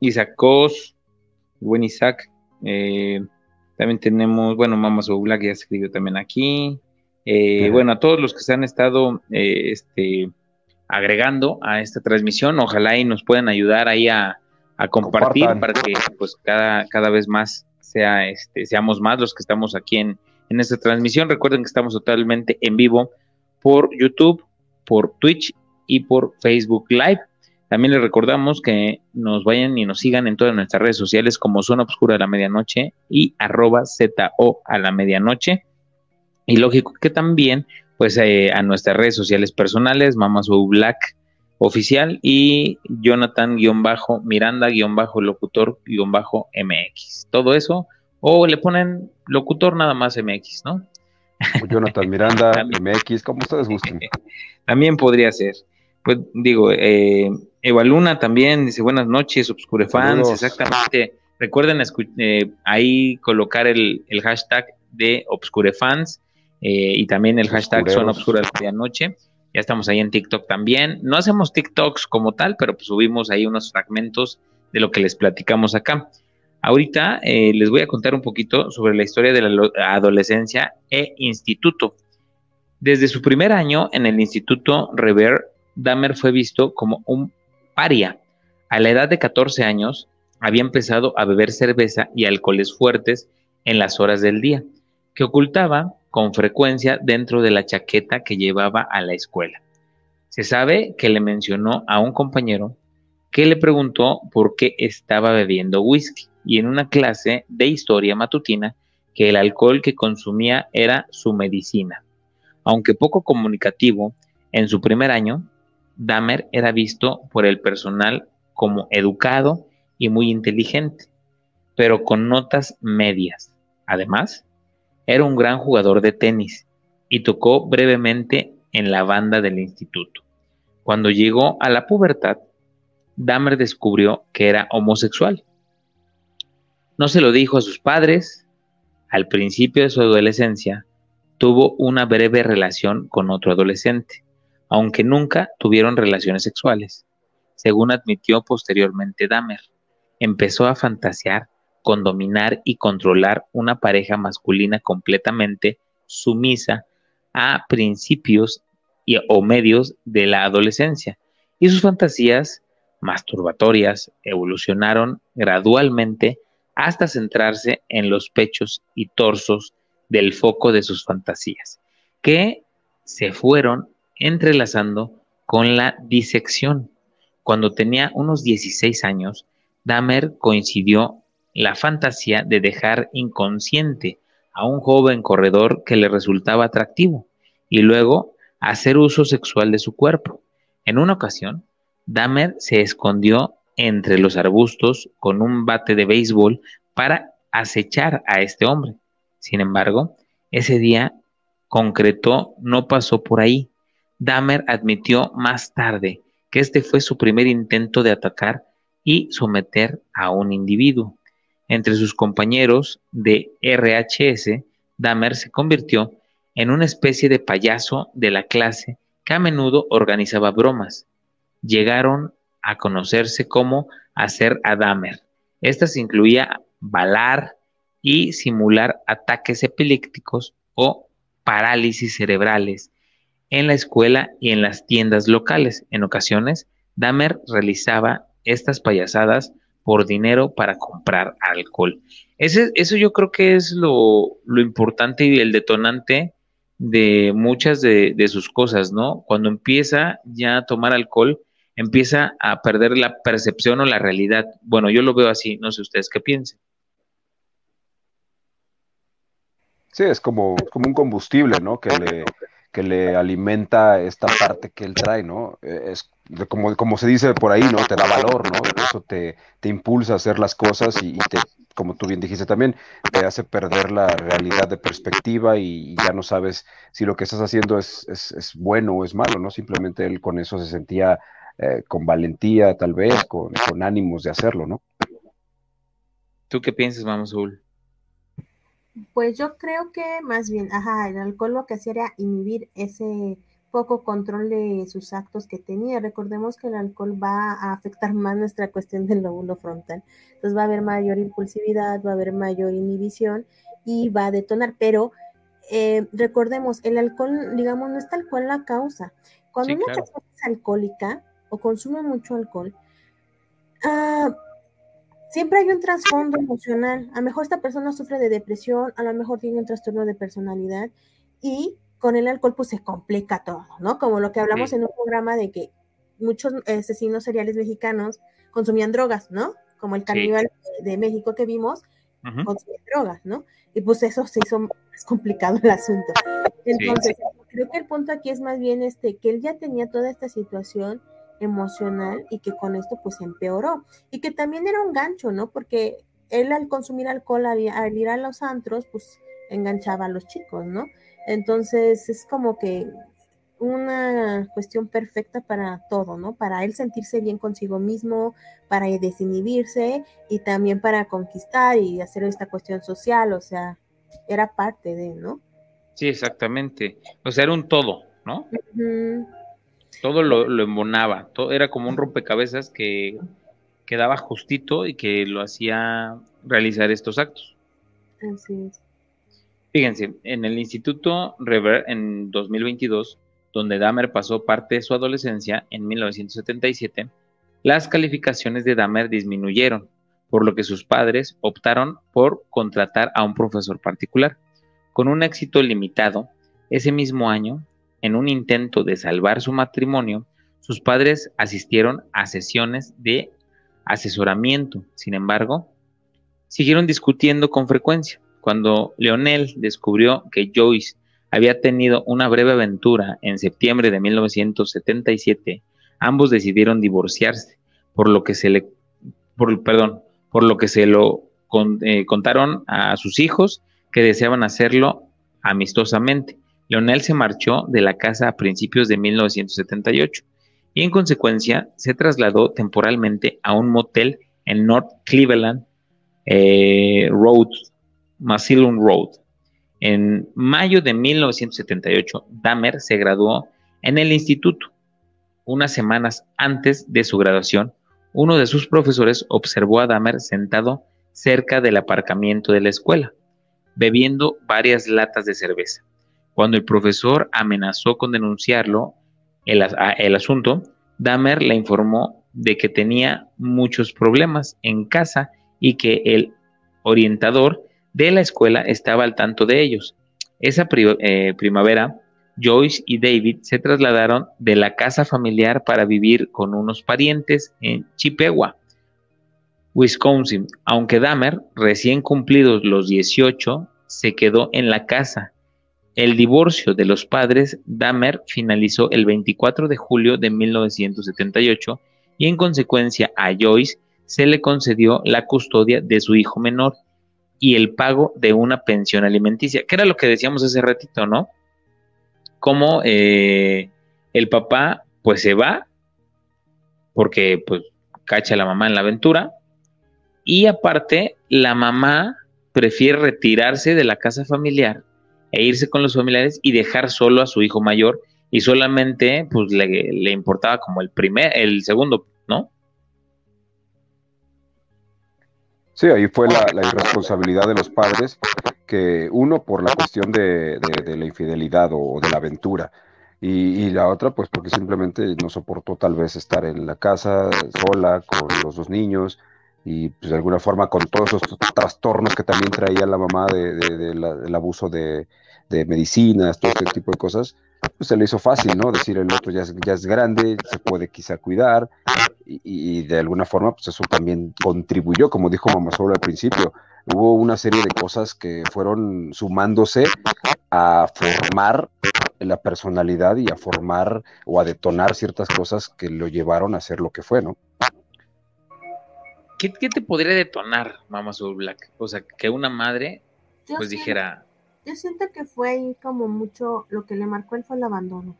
Isaac Cos, buen Isaac, eh, también tenemos, bueno, Mama Black ya escribió también aquí, Eh, bueno, a todos los que se han estado eh, este, agregando a esta transmisión, ojalá y nos puedan ayudar ahí a, compartir para que pues cada, cada vez más sea, este, seamos más los que estamos aquí en, en esta transmisión. Recuerden que estamos totalmente en vivo por YouTube, por Twitch y por Facebook Live. También les recordamos que nos vayan y nos sigan en todas nuestras redes sociales como Zona Obscura de la Medianoche y arroba ZO a la Medianoche. Y lógico que también, pues eh, a nuestras redes sociales personales, Mamasu Black oficial y Jonathan-Miranda-Locutor-MX. Todo eso, o le ponen locutor nada más MX, ¿no? Jonathan Miranda, MX, como ustedes gusten. También podría ser. Pues digo, eh, Eva Luna también dice buenas noches, Obscurefans, exactamente. Recuerden eh, ahí colocar el, hashtag de Obscurefans eh, y también el hashtag Zona Obscura de la Noche. Ya estamos ahí en TikTok también. No hacemos TikToks como tal, pero pues subimos ahí unos fragmentos de lo que les platicamos acá. Ahorita eh, les voy a contar un poquito sobre la historia de la adolescencia e instituto. Desde su primer año en el Instituto Rever, Dahmer fue visto como un paria. A la edad de 14 años, había empezado a beber cerveza y alcoholes fuertes en las horas del día, que ocultaba con frecuencia dentro de la chaqueta que llevaba a la escuela. Se sabe que le mencionó a un compañero que le preguntó por qué estaba bebiendo whisky y en una clase de historia matutina que el alcohol que consumía era su medicina. Aunque poco comunicativo, en su primer año Dahmer era visto por el personal como educado y muy inteligente, pero con notas medias. Además, era un gran jugador de tenis y tocó brevemente en la banda del instituto. Cuando llegó a la pubertad, Dahmer descubrió que era homosexual. No se lo dijo a sus padres. Al principio de su adolescencia, tuvo una breve relación con otro adolescente aunque nunca tuvieron relaciones sexuales. Según admitió posteriormente Dahmer, empezó a fantasear con dominar y controlar una pareja masculina completamente sumisa a principios o medios de la adolescencia, y sus fantasías masturbatorias evolucionaron gradualmente hasta centrarse en los pechos y torsos del foco de sus fantasías, que se fueron entrelazando con la disección. Cuando tenía unos 16 años, Dahmer coincidió la fantasía de dejar inconsciente a un joven corredor que le resultaba atractivo y luego hacer uso sexual de su cuerpo. En una ocasión, Dahmer se escondió entre los arbustos con un bate de béisbol para acechar a este hombre. Sin embargo, ese día concreto no pasó por ahí, Dahmer admitió más tarde que este fue su primer intento de atacar y someter a un individuo. Entre sus compañeros de RHS, Dahmer se convirtió en una especie de payaso de la clase que a menudo organizaba bromas. Llegaron a conocerse como hacer a Dahmer. Estas incluía balar y simular ataques epilépticos o parálisis cerebrales en la escuela y en las tiendas locales. En ocasiones, Dahmer realizaba estas payasadas por dinero para comprar alcohol. Eso yo creo que es lo, importante y el detonante de muchas de, de, sus cosas, ¿no? Cuando empieza ya a tomar alcohol, empieza a perder la percepción o la realidad. Bueno, yo lo veo así, no sé ustedes qué piensen. Sí, es como, como un combustible, ¿no? Que le alimenta esta parte que él trae, ¿no? Eh, es como, como se dice por ahí, ¿no? Te da valor, ¿no? Eso te, te impulsa a hacer las cosas y, te, como tú bien dijiste también, te hace perder la realidad de perspectiva y, ya no sabes si lo que estás haciendo es, es, bueno o es malo, ¿no? Simplemente él con eso se sentía eh, con valentía, tal vez, con, con, ánimos de hacerlo, ¿no? ¿Tú qué piensas, Vamos, Zul? Pues yo creo que más bien, ajá, el alcohol lo que hacía era inhibir ese poco control de sus actos que tenía. Recordemos que el alcohol va a afectar más nuestra cuestión del lóbulo frontal. Entonces va a haber mayor impulsividad, va a haber mayor inhibición y va a detonar, pero eh, recordemos, el alcohol, digamos, no es tal cual la causa. Cuando una persona es alcohólica o consume mucho alcohol, ah, siempre hay un trasfondo emocional. A lo mejor esta persona sufre de depresión, a lo mejor tiene un trastorno de personalidad y con el alcohol pues se complica todo, ¿no? Como lo que hablamos en un programa de que muchos asesinos seriales mexicanos consumían drogas, ¿no? Como el caníbal de, México que vimos, consumía drogas, ¿no? Y pues eso se hizo más complicado el asunto. Entonces, creo que el punto aquí es más bien este, que él ya tenía toda esta situación emocional y que con esto pues empeoró. Y que también era un gancho, ¿no? Porque él al consumir alcohol, al ir a los antros, pues enganchaba a los chicos, ¿no? Entonces es como que una cuestión perfecta para todo, ¿no? Para él sentirse bien consigo mismo, para desinhibirse y también para conquistar y hacer esta cuestión social, o sea, era parte de, ¿no? Sí, exactamente. O sea, era un todo, ¿no? Todo lo, lo, embonaba, todo era como un rompecabezas que quedaba justito y que lo hacía realizar estos actos. Así es. Fíjense, en el Instituto Rever en 2022 donde Dahmer pasó parte de su adolescencia en 1977, las calificaciones de Dahmer disminuyeron, por lo que sus padres optaron por contratar a un profesor particular. Con un éxito limitado, ese mismo año, en un intento de salvar su matrimonio, sus padres asistieron a sesiones de asesoramiento. Sin embargo, siguieron discutiendo con frecuencia. Cuando Leonel descubrió que Joyce había tenido una breve aventura en septiembre de 1977, ambos decidieron divorciarse, por lo que se le, por, perdón, por lo que se lo eh, contaron a sus hijos que deseaban hacerlo amistosamente. Leonel se marchó de la casa a principios de 1978 y en consecuencia se trasladó temporalmente a un motel en North Cleveland eh, Road, Massillon Road, en mayo de 1978, Dahmer se graduó en el instituto. Unas semanas antes de su graduación, uno de sus profesores observó a Dahmer sentado cerca del aparcamiento de la escuela, bebiendo varias latas de cerveza. Cuando el profesor amenazó con denunciarlo, el, el asunto, Dahmer le informó de que tenía muchos problemas en casa y que el orientador de la escuela estaba al tanto de ellos. Esa eh, primavera, Joyce y David se trasladaron de la casa familiar para vivir con unos parientes en Chippewa, Wisconsin, aunque Dahmer, recién cumplidos los 18, se quedó en la casa. El divorcio de los padres Dahmer finalizó el 24 de julio de 1978 y en consecuencia a Joyce se le concedió la custodia de su hijo menor, y el pago de una pensión alimenticia, que era lo que decíamos hace ratito, ¿no? Como eh, el papá pues se va porque pues cacha a la mamá en la aventura y aparte la mamá prefiere retirarse de la casa familiar e irse con los familiares y dejar solo a su hijo mayor y solamente pues le, le importaba como el primer, el segundo, ¿no? Sí, ahí fue la, irresponsabilidad de los padres, que uno por la cuestión de, la infidelidad o, de la aventura, y, la otra pues porque simplemente no soportó tal vez estar en la casa sola con los dos niños y pues de alguna forma con todos esos trastornos que también traía la mamá del abuso de, medicinas, todo este tipo de cosas, pues se le hizo fácil, ¿no? Decir el otro ya es, ya es grande, se puede quizá cuidar, y, de alguna forma, pues eso también contribuyó, como dijo Mamá Solo al principio. Hubo una serie de cosas que fueron sumándose a formar la personalidad y a formar o a detonar ciertas cosas que lo llevaron a ser lo que fue, ¿no? ¿Qué, te podría detonar, Mamá Soul Black? O sea, que una madre, pues dijera. Yo siento que fue ahí como mucho lo que le marcó él fue el abandono,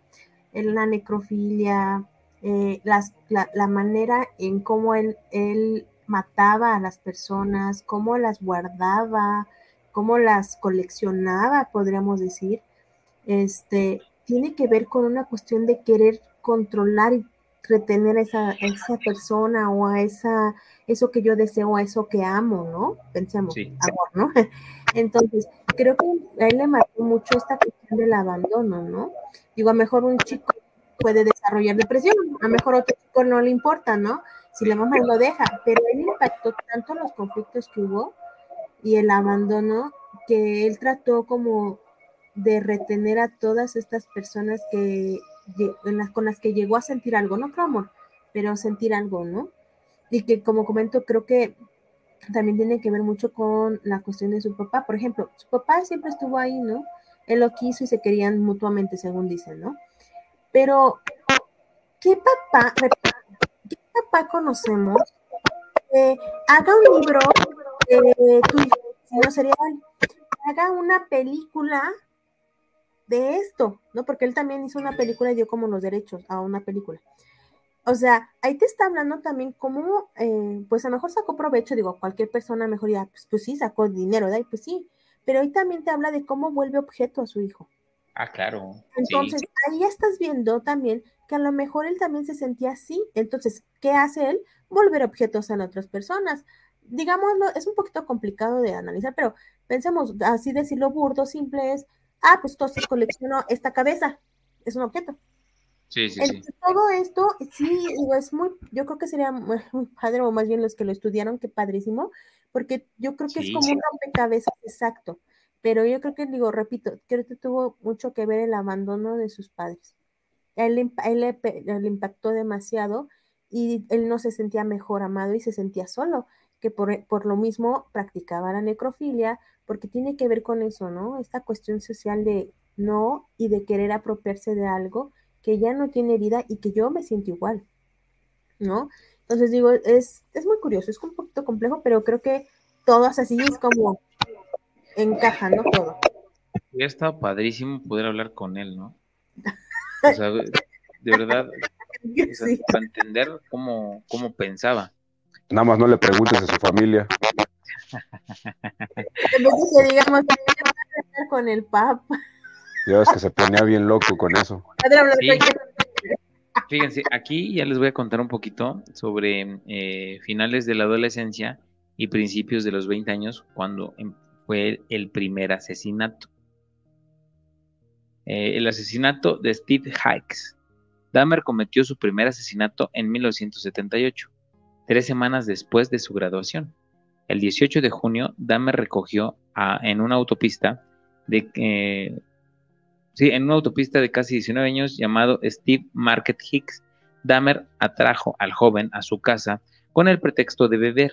la necrofilia, eh, las, la, manera en cómo él, él mataba a las personas, cómo las guardaba, cómo las coleccionaba, podríamos decir, este, tiene que ver con una cuestión de querer controlar y retener a esa, esa persona o a esa, eso que yo deseo, a eso que amo, ¿no? Pensemos, amor, ¿no? Entonces, creo que a él le marcó mucho esta cuestión del abandono, ¿no? Digo, a lo mejor un chico puede desarrollar depresión, a lo mejor otro chico no le importa, ¿no? Si la mamá lo deja, pero él impactó tanto los conflictos que hubo y el abandono que él trató como de retener a todas estas personas que con las que llegó a sentir algo, no creo amor, pero sentir algo, ¿no? Y que como comento, creo que también tiene que ver mucho con la cuestión de su papá. Por ejemplo, su papá siempre estuvo ahí, ¿no? Él lo quiso y se querían mutuamente, según dicen, ¿no? Pero, ¿qué papá, qué papá conocemos que haga un libro de tu no sería haga una película de esto, ¿no? Porque él también hizo una película y dio como los derechos a una película. O sea, ahí te está hablando también cómo, eh, pues a lo mejor sacó provecho, digo, cualquier persona mejor ya, pues, pues sí, sacó dinero de ahí, pues sí, pero ahí también te habla de cómo vuelve objeto a su hijo. Ah, claro. Entonces, ahí ya estás viendo también que a lo mejor él también se sentía así. Entonces, ¿qué hace él? Volver objetos a otras personas. Digámoslo, es un poquito complicado de analizar, pero pensemos, así decirlo burdo, simple es, ah, pues entonces colecciono esta cabeza, es un objeto. Sí, sí, sí. Todo esto, sí, es muy, yo creo que sería muy, padre, o más bien los que lo estudiaron, que padrísimo, porque yo creo que es como un rompecabezas exacto. Pero yo creo que, digo, repito, creo que tuvo mucho que ver el abandono de sus padres. Él, él, le impactó demasiado y él no se sentía mejor amado y se sentía solo, que por, por lo mismo practicaba la necrofilia, porque tiene que ver con eso, ¿no? Esta cuestión social de no y de querer apropiarse de algo que ya no tiene vida y que yo me siento igual, ¿no? Entonces digo, es, es muy curioso, es un poquito complejo, pero creo que todos así es como encaja, ¿no? Todo. Hubiera estado padrísimo poder hablar con él, ¿no? O sea, de verdad, para entender cómo, cómo pensaba. Nada más no le preguntes a su familia. que digamos, con el Papa. Ya ves que se ponía bien loco con eso. Fíjense, aquí ya les voy a contar un poquito sobre eh, finales de la adolescencia y principios de los 20 años, cuando em, fue el primer asesinato. Eh, el asesinato de Steve Hikes. Dahmer cometió su primer asesinato en 1978, tres semanas después de su graduación. El 18 de junio, Dahmer recogió en una autopista de, eh, Sí, en una autopista de casi 19 años llamado Steve Market Hicks, Dahmer atrajo al joven a su casa con el pretexto de beber.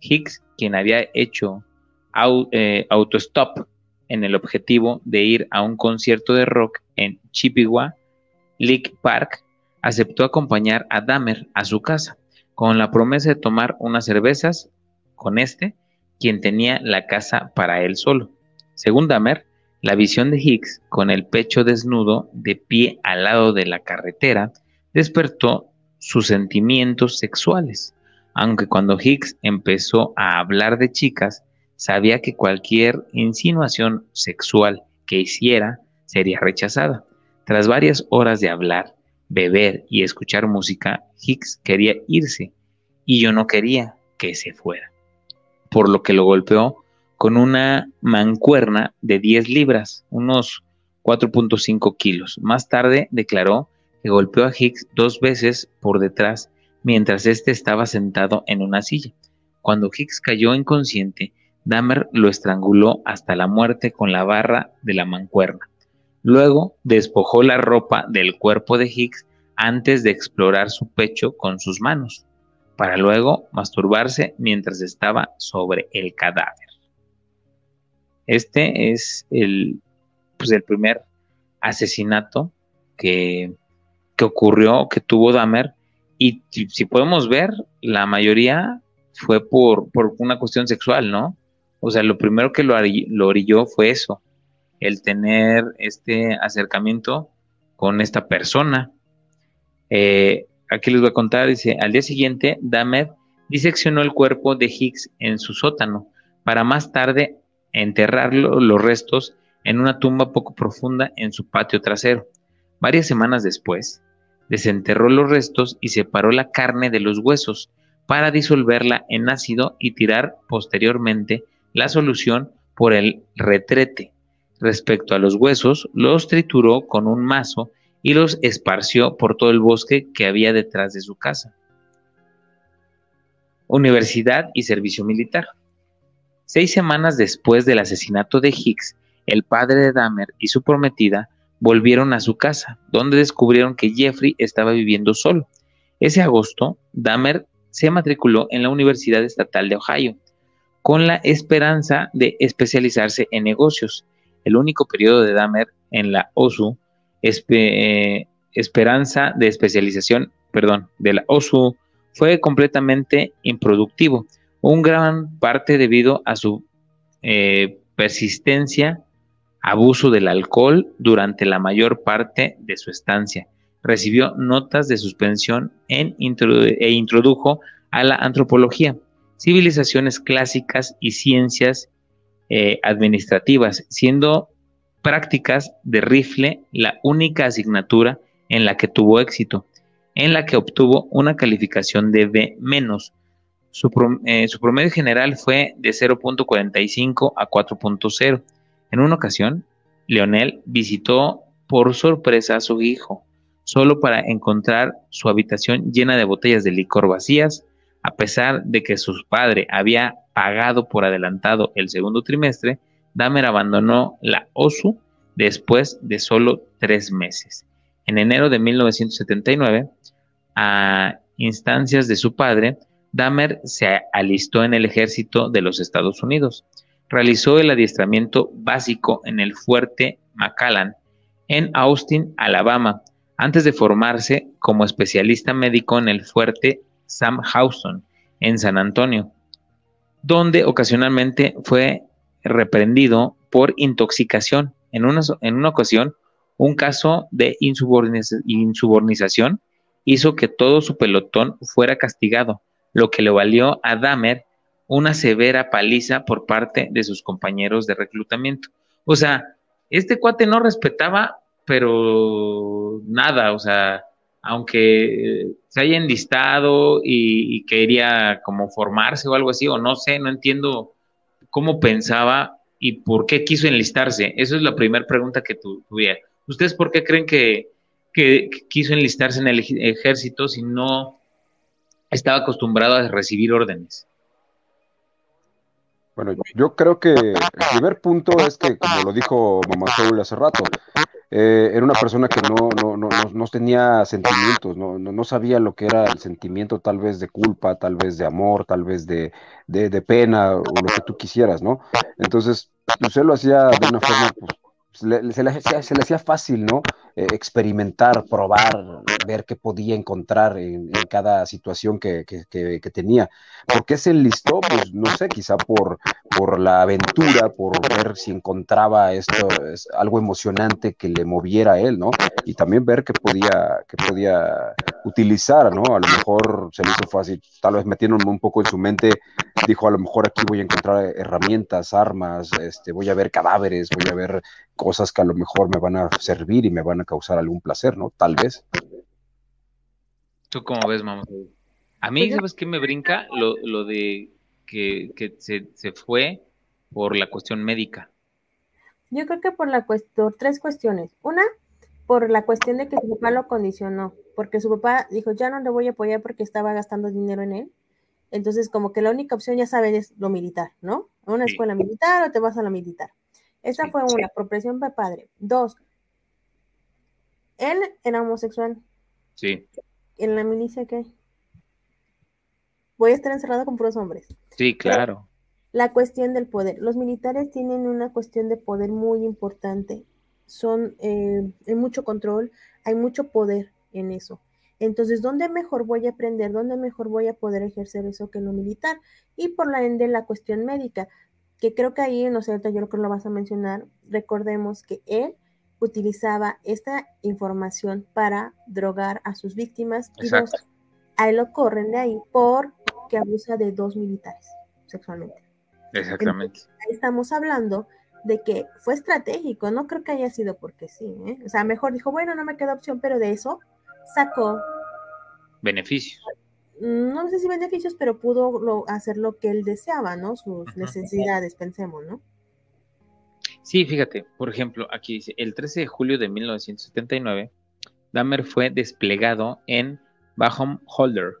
Hicks, quien había hecho eh, autostop en el objetivo de ir a un concierto de rock en Chippewa, Lake Park, aceptó acompañar a Dahmer a su casa con la promesa de tomar unas cervezas con este, quien tenía la casa para él solo. Según Dahmer, la visión de Hicks, con el pecho desnudo, de pie al lado de la carretera, despertó sus sentimientos sexuales, aunque cuando Hicks empezó a hablar de chicas, sabía que cualquier insinuación sexual que hiciera sería rechazada. Tras varias horas de hablar, beber y escuchar música, Hicks quería irse y yo no quería que se fuera, por lo que lo golpeó con una mancuerna de 10 libras, unos 4.5 kilos. Más tarde declaró que golpeó a Hicks dos veces por detrás mientras éste estaba sentado en una silla. Cuando Hicks cayó inconsciente, Dahmer lo estranguló hasta la muerte con la barra de la mancuerna. Luego despojó la ropa del cuerpo de Hicks antes de explorar su pecho con sus manos, para luego masturbarse mientras estaba sobre el cadáver. Este es el, pues el primer asesinato que, que ocurrió, que tuvo Dahmer. Y si, podemos ver, la mayoría fue por, por, una cuestión sexual, ¿no? O sea, lo primero que lo, orilló fue eso, el tener este acercamiento con esta persona. Eh, aquí les voy a contar, dice, al día siguiente, Dahmer diseccionó el cuerpo de Hicks en su sótano para más tarde enterrar los restos en una tumba poco profunda en su patio trasero. Varias semanas después, desenterró los restos y separó la carne de los huesos para disolverla en ácido y tirar posteriormente la solución por el retrete. Respecto a los huesos, los trituró con un mazo y los esparció por todo el bosque que había detrás de su casa. Universidad y servicio militar. Seis semanas después del asesinato de Hicks, el padre de Dahmer y su prometida volvieron a su casa, donde descubrieron que Jeffrey estaba viviendo solo. Ese agosto, Dahmer se matriculó en la Universidad Estatal de Ohio, con la esperanza de especializarse en negocios. El único periodo de Dahmer en la OSU, eh, esperanza de especialización, perdón, de la OSU, fue completamente improductivo, un gran parte debido a su eh, persistencia abuso del alcohol durante la mayor parte de su estancia. Recibió notas de suspensión en e introdujo a la antropología, civilizaciones clásicas y ciencias eh, administrativas, siendo prácticas de rifle la única asignatura en la que tuvo éxito, en la que obtuvo una calificación de B eh, su promedio general fue de 0.45 a 4.0 en una ocasión, Leonel visitó por sorpresa a su hijo, solo para encontrar su habitación llena de botellas de licor vacías, a pesar de que su padre había pagado por adelantado el segundo trimestre, Dahmer abandonó la OSU después de solo tres meses. En enero de 1979, a instancias de su padre, Dahmer se alistó en el ejército de los Estados Unidos realizó el adiestramiento básico en el fuerte McAllen, en Austin, Alabama, antes de formarse como especialista médico en el fuerte Sam Houston, en San Antonio, donde ocasionalmente fue reprendido por intoxicación. En una, en una ocasión, un caso de insubordinación hizo que todo su pelotón fuera castigado, lo que le valió a Dahmer una severa paliza por parte de sus compañeros de reclutamiento. O sea, este cuate no respetaba, pero nada, o sea, aunque se haya enlistado y, quería como formarse o algo así, o no sé, no entiendo cómo pensaba y por qué quiso enlistarse. Esa es la primera pregunta que tuviera. ¿Ustedes por qué creen que, que, quiso enlistarse en el ejército si no estaba acostumbrado a recibir órdenes? Bueno, yo creo que el primer punto es que, como lo dijo Mamá Saúl hace rato, eh, era una persona que no, no, no, no tenía sentimientos, no, sabía lo que era el sentimiento tal vez de culpa, tal vez de amor, tal vez de, de, pena o lo que tú quisieras, ¿no? Entonces, pues él lo hacía de una forma pues, se, le, se, hacía fácil, ¿no? Eh, experimentar, probar, ver qué podía encontrar en, cada situación que, tenía. ¿Por qué se enlistó? Pues no sé, quizá por, por la aventura, por ver si encontraba esto, es algo emocionante que le moviera a él, ¿no? Y también ver qué podía, qué podía utilizar, ¿no? A lo mejor se le hizo fácil, tal vez metiéndome un poco en su mente, dijo, a lo mejor aquí voy a encontrar herramientas, armas, este, voy a ver cadáveres, voy a ver cosas que a lo mejor me van a servir y me van a causar algún placer, ¿no? Tal vez. ¿Tú cómo ves, mamá? A mí, pues ¿sabes qué me brinca? Lo, lo de que, se, se, fue por la cuestión médica. Yo creo que por la cuestión, tres cuestiones. Una, por la cuestión de que su papá lo condicionó, porque su papá dijo, ya no le voy a apoyar porque estaba gastando dinero en él. Entonces, como que la única opción, ya sabes, es lo militar, ¿no? Una escuela militar o te vas a la militar. Esa fue una, por presión de padre. Dos, él era homosexual. Sí. ¿En la milicia qué? Voy a estar encerrado con puros hombres. Sí, claro. la cuestión del poder. Los militares tienen una cuestión de poder muy importante. Son, eh, hay mucho control, hay mucho poder en eso. Entonces, ¿dónde mejor voy a aprender? ¿Dónde mejor voy a poder ejercer eso que en lo militar? Y por la ende, la cuestión médica que creo que ahí, no sé, yo creo que lo vas a mencionar, recordemos que él utilizaba esta información para drogar a sus víctimas y dos, a él lo corren de ahí porque abusa de dos militares sexualmente. Exactamente. ahí estamos hablando de que fue estratégico, no creo que haya sido porque sí, ¿eh? o sea, mejor dijo, bueno, no me queda opción, pero de eso sacó beneficios no sé si beneficios, pero pudo hacer lo que él deseaba, ¿no? Sus necesidades, pensemos, ¿no? Sí, fíjate, por ejemplo, aquí dice, el 13 de julio de 1979, Dahmer fue desplegado en Baumholder,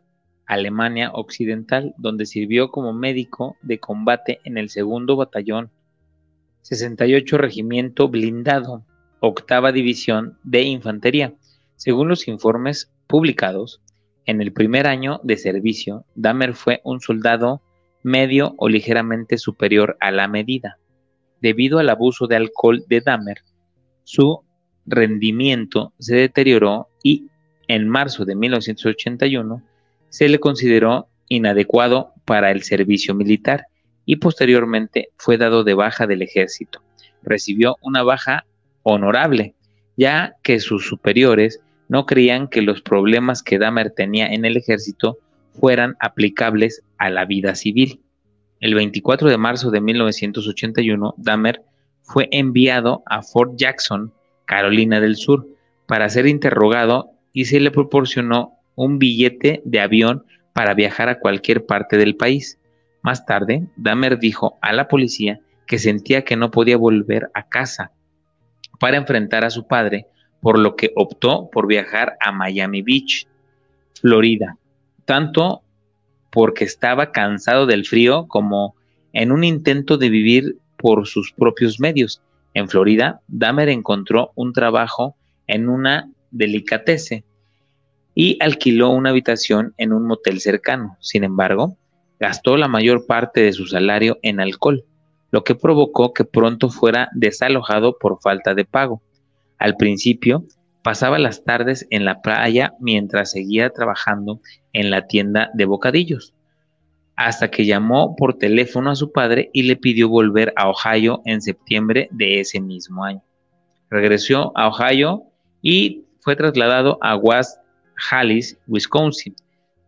Alemania Occidental, donde sirvió como médico de combate en el segundo batallón 68 Regimiento Blindado, octava división de infantería. Según los informes publicados, en el primer año de servicio, Dahmer fue un soldado medio o ligeramente superior a la medida. Debido al abuso de alcohol de Dahmer, su rendimiento se deterioró y en marzo de 1981 se le consideró inadecuado para el servicio militar y posteriormente fue dado de baja del ejército. Recibió una baja honorable, ya que sus superiores no creían que los problemas que Dahmer tenía en el ejército fueran aplicables a la vida civil. El 24 de marzo de 1981, Dahmer fue enviado a Fort Jackson, Carolina del Sur, para ser interrogado y se le proporcionó un billete de avión para viajar a cualquier parte del país. Más tarde, Dahmer dijo a la policía que sentía que no podía volver a casa para enfrentar a su padre, por lo que optó por viajar a Miami Beach, Florida, tanto porque estaba cansado del frío como en un intento de vivir por sus propios medios. En Florida, Dahmer encontró un trabajo en una delicatese y alquiló una habitación en un motel cercano. Sin embargo, gastó la mayor parte de su salario en alcohol, lo que provocó que pronto fuera desalojado por falta de pago. Al principio, pasaba las tardes en la playa mientras seguía trabajando en la tienda de bocadillos, hasta que llamó por teléfono a su padre y le pidió volver a Ohio en septiembre de ese mismo año. Regresó a Ohio y fue trasladado a West Hallis, Wisconsin.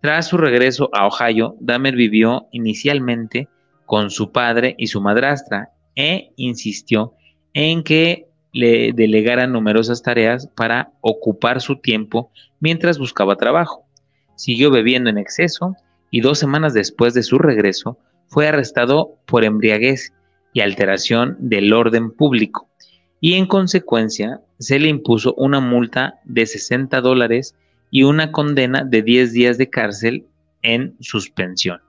Tras su regreso a Ohio, Dahmer vivió inicialmente con su padre y su madrastra e insistió en que le delegaran numerosas tareas para ocupar su tiempo mientras buscaba trabajo. Siguió bebiendo en exceso y dos semanas después de su regreso fue arrestado por embriaguez y alteración del orden público y en consecuencia se le impuso una multa de 60 dólares y una condena de 10 días de cárcel en suspensión.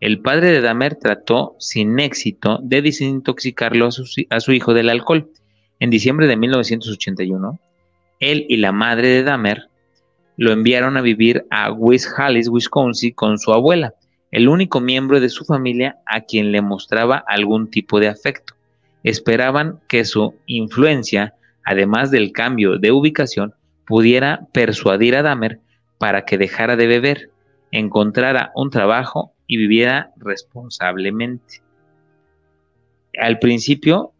El padre de Dahmer trató sin éxito de desintoxicarlo a su, hijo del alcohol. En diciembre de 1981, él y la madre de Dahmer lo enviaron a vivir a West Hallis, Wisconsin, con su abuela, el único miembro de su familia a quien le mostraba algún tipo de afecto. Esperaban que su influencia, además del cambio de ubicación, pudiera persuadir a Dahmer para que dejara de beber, encontrara un trabajo y viviera responsablemente. Al principio,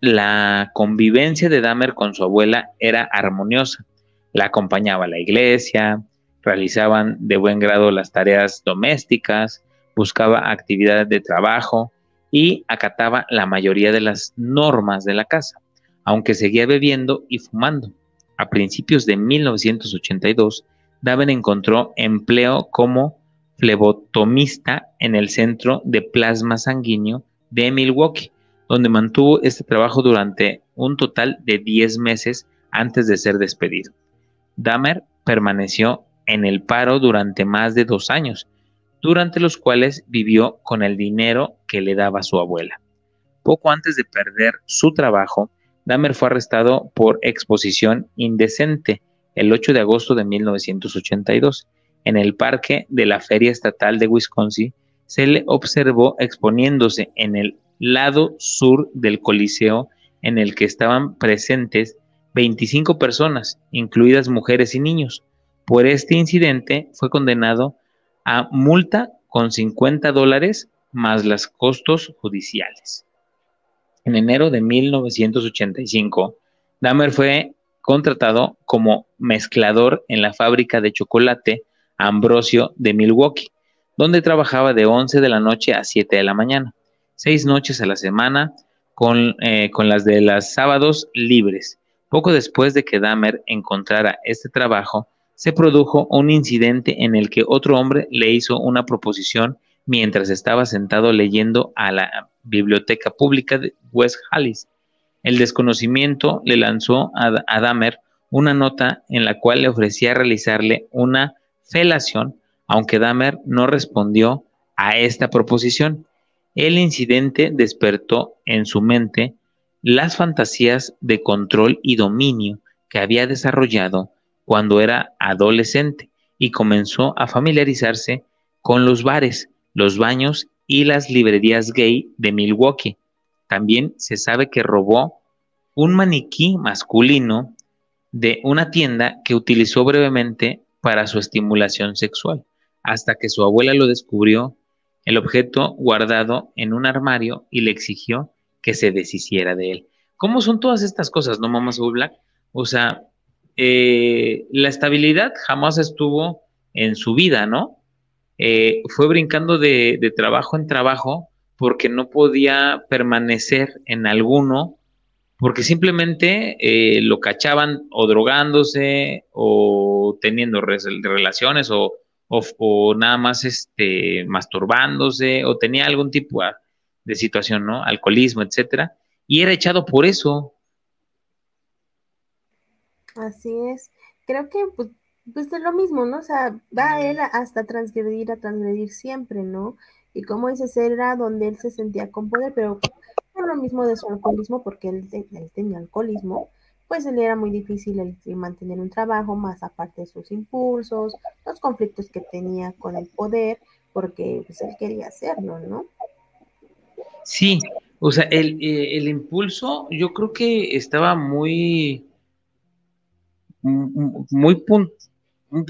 la convivencia de Dahmer con su abuela era armoniosa. La acompañaba a la iglesia, realizaban de buen grado las tareas domésticas, buscaba actividades de trabajo y acataba la mayoría de las normas de la casa, aunque seguía bebiendo y fumando. A principios de 1982, Daven encontró empleo como flebotomista en el Centro de Plasma Sanguíneo de Milwaukee, donde mantuvo este trabajo durante un total de 10 meses antes de ser despedido. Dahmer permaneció en el paro durante más de dos años, durante los cuales vivió con el dinero que le daba su abuela. Poco antes de perder su trabajo, Dahmer fue arrestado por exposición indecente el 8 de agosto de 1982. En el parque de la Feria Estatal de Wisconsin se le observó exponiéndose en el lado sur del Coliseo en el que estaban presentes 25 personas, incluidas mujeres y niños. Por este incidente fue condenado a multa con 50 dólares más los costos judiciales. En enero de 1985, Dahmer fue contratado como mezclador en la fábrica de chocolate Ambrosio de Milwaukee, donde trabajaba de 11 de la noche a 7 de la mañana, seis noches a la semana, con, eh, con las de los sábados libres. Poco después de que Dahmer encontrara este trabajo, se produjo un incidente en el que otro hombre le hizo una proposición mientras estaba sentado leyendo a la biblioteca pública de West Hallis. El desconocimiento le lanzó a, a Dahmer una nota en la cual le ofrecía realizarle una felación, aunque Dahmer no respondió a esta proposición. El incidente despertó en su mente las fantasías de control y dominio que había desarrollado cuando era adolescente y comenzó a familiarizarse con los bares, los baños y las librerías gay de Milwaukee. También se sabe que robó un maniquí masculino de una tienda que utilizó brevemente para su estimulación sexual, hasta que su abuela lo descubrió el objeto guardado en un armario y le exigió que se deshiciera de él. ¿Cómo son todas estas cosas, no, Mamá Soul Black? O sea, eh, la estabilidad jamás estuvo en su vida, ¿no? Eh, fue brincando de, de, trabajo en trabajo porque no podía permanecer en alguno, porque simplemente eh, lo cachaban o drogándose o teniendo relaciones o o, nada más este, masturbándose o tenía algún tipo de situación, ¿no? Alcoholismo, etcétera, y era echado por eso. Así es. Creo que pues, pues es lo mismo, ¿no? O sea, va él hasta transgredir, a transgredir siempre, ¿no? Y como dices, era donde él se sentía con poder, pero no lo mismo de su alcoholismo, porque él, él tenía alcoholismo, pues le era muy difícil mantener un trabajo, más aparte de sus impulsos, los conflictos que tenía con el poder, porque pues, él quería hacerlo, ¿no? Sí, o sea, el, eh, el impulso yo creo que estaba muy, muy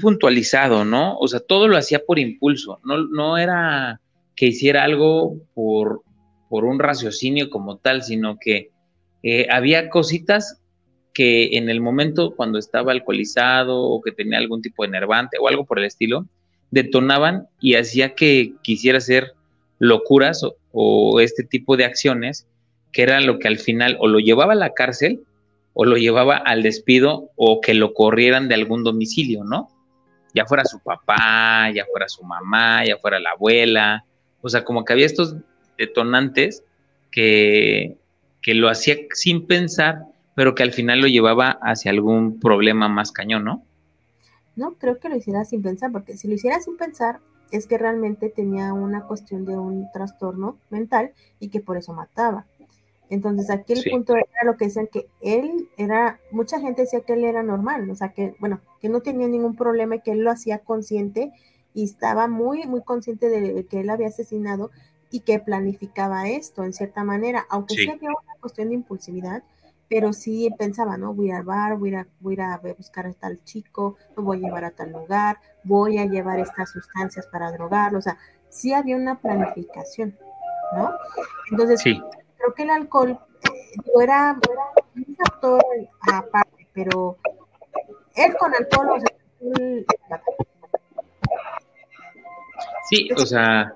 puntualizado, ¿no? O sea, todo lo hacía por impulso, no, no era que hiciera algo por, por un raciocinio como tal, sino que eh, había cositas que en el momento cuando estaba alcoholizado o que tenía algún tipo de nervante o algo por el estilo, detonaban y hacía que quisiera hacer locuras o, este tipo de acciones que era lo que al final o lo llevaba a la cárcel o lo llevaba al despido o que lo corrieran de algún domicilio, ¿no? Ya fuera su papá, ya fuera su mamá, ya fuera la abuela, o sea, como que había estos detonantes que, que lo hacía sin pensar pero que al final lo llevaba hacia algún problema más cañón, ¿no? No, creo que lo hiciera sin pensar, porque si lo hiciera sin pensar, es que realmente tenía una cuestión de un trastorno mental y que por eso mataba. Entonces aquí el punto era lo que decían que él era, mucha gente decía que él era normal, o sea que, bueno, que no tenía ningún problema y que él lo hacía consciente y estaba muy, muy consciente de que él había asesinado y que planificaba esto en cierta manera, aunque sí había una cuestión de impulsividad, pero sí pensaba, ¿no? Voy al bar, voy a, voy a buscar a tal chico, lo voy a llevar a tal lugar, voy a llevar estas sustancias para drogarlo, o sea, sí había una planificación, ¿no? Entonces, creo que el alcohol eh, era, un factor aparte, pero él con alcohol, o sea, Sí, o sea,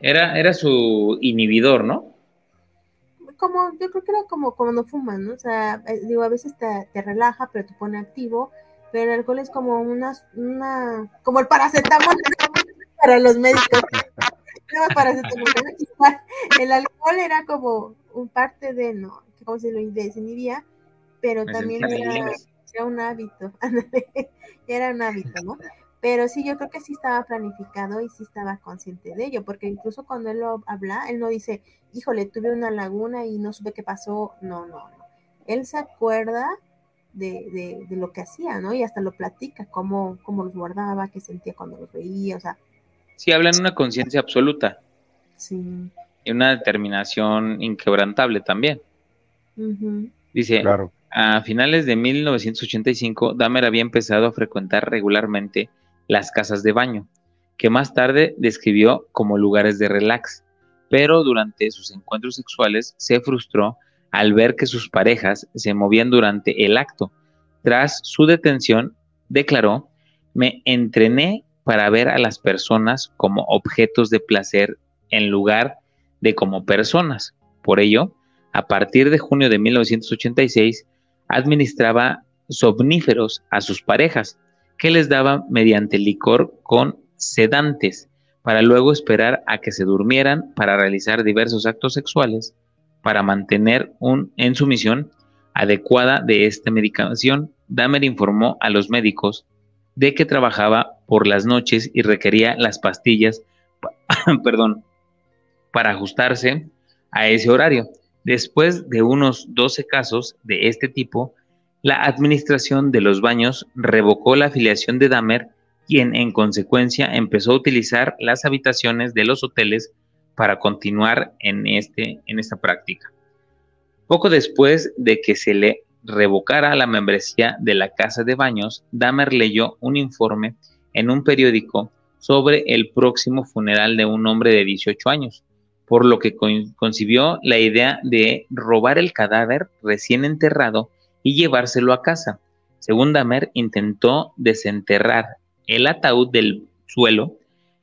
era, era su inhibidor, ¿no? Como, yo creo que era como cuando fuman, ¿no? O sea, eh, digo, a veces te, te relaja, pero te pone activo, pero el alcohol es como una, una como el paracetamol para los médicos. el alcohol era como un parte de, no, como se lo desinhibía, pero también era, era, un hábito, era un hábito, ¿no? Pero sí, yo creo que sí estaba planificado y sí estaba consciente de ello, porque incluso cuando él lo habla, él no dice, híjole, tuve una laguna y no supe qué pasó. No, no, no. Él se acuerda de, de, lo que hacía, ¿no? Y hasta lo platica, cómo, cómo los guardaba, qué sentía cuando los veía, o sea. Sí, habla en una conciencia absoluta. Sí. Y una determinación inquebrantable también. Dice, claro. a finales de 1985, Dahmer había empezado a frecuentar regularmente las casas de baño, que más tarde describió como lugares de relax, pero durante sus encuentros sexuales se frustró al ver que sus parejas se movían durante el acto. Tras su detención, declaró, me entrené para ver a las personas como objetos de placer en lugar de como personas. Por ello, a partir de junio de 1986, administraba somníferos a sus parejas, que les daba mediante licor con sedantes, para luego esperar a que se durmieran para realizar diversos actos sexuales para mantener un, en sumisión adecuada de esta medicación, Dahmer informó a los médicos de que trabajaba por las noches y requería las pastillas, perdón, para ajustarse a ese horario. Después de unos 12 casos de este tipo, la administración de los baños revocó la afiliación de Dahmer, quien en consecuencia empezó a utilizar las habitaciones de los hoteles para continuar en, este, en esta práctica. Poco después de que se le revocara la membresía de la casa de baños, Dahmer leyó un informe en un periódico sobre el próximo funeral de un hombre de 18 años, por lo que concibió la idea de robar el cadáver recién enterrado y llevárselo a casa. Según Dahmer, intentó desenterrar el ataúd del suelo,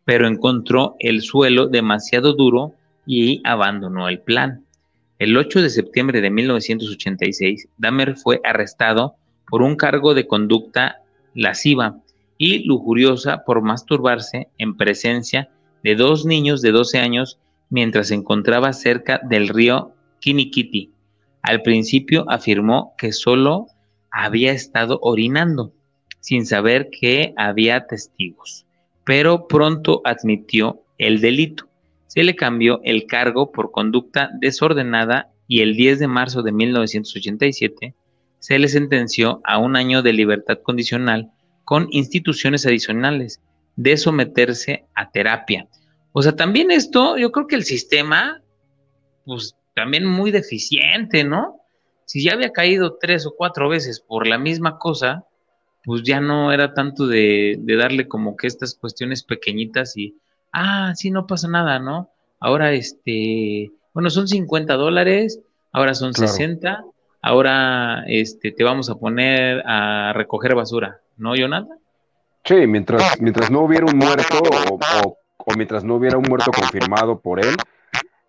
pero encontró el suelo demasiado duro y abandonó el plan. El 8 de septiembre de 1986, Dahmer fue arrestado por un cargo de conducta lasciva y lujuriosa por masturbarse en presencia de dos niños de 12 años mientras se encontraba cerca del río Kinikiti. Al principio afirmó que solo había estado orinando, sin saber que había testigos, pero pronto admitió el delito se le cambió el cargo por conducta desordenada y el 10 de marzo de 1987 se le sentenció a un año de libertad condicional con instituciones adicionales de someterse a terapia. O sea, también esto, yo creo que el sistema, pues también muy deficiente, ¿no? Si ya había caído tres o cuatro veces por la misma cosa, pues ya no era tanto de, de darle como que estas cuestiones pequeñitas y, ah, sí, no pasa nada, ¿no? Ahora, este, bueno, son 50 dólares, ahora son 60, ahora este, te vamos a poner a recoger basura, ¿no, Jonathan? Sí, mientras, mientras no hubiera un muerto o, mientras no hubiera un muerto confirmado por él,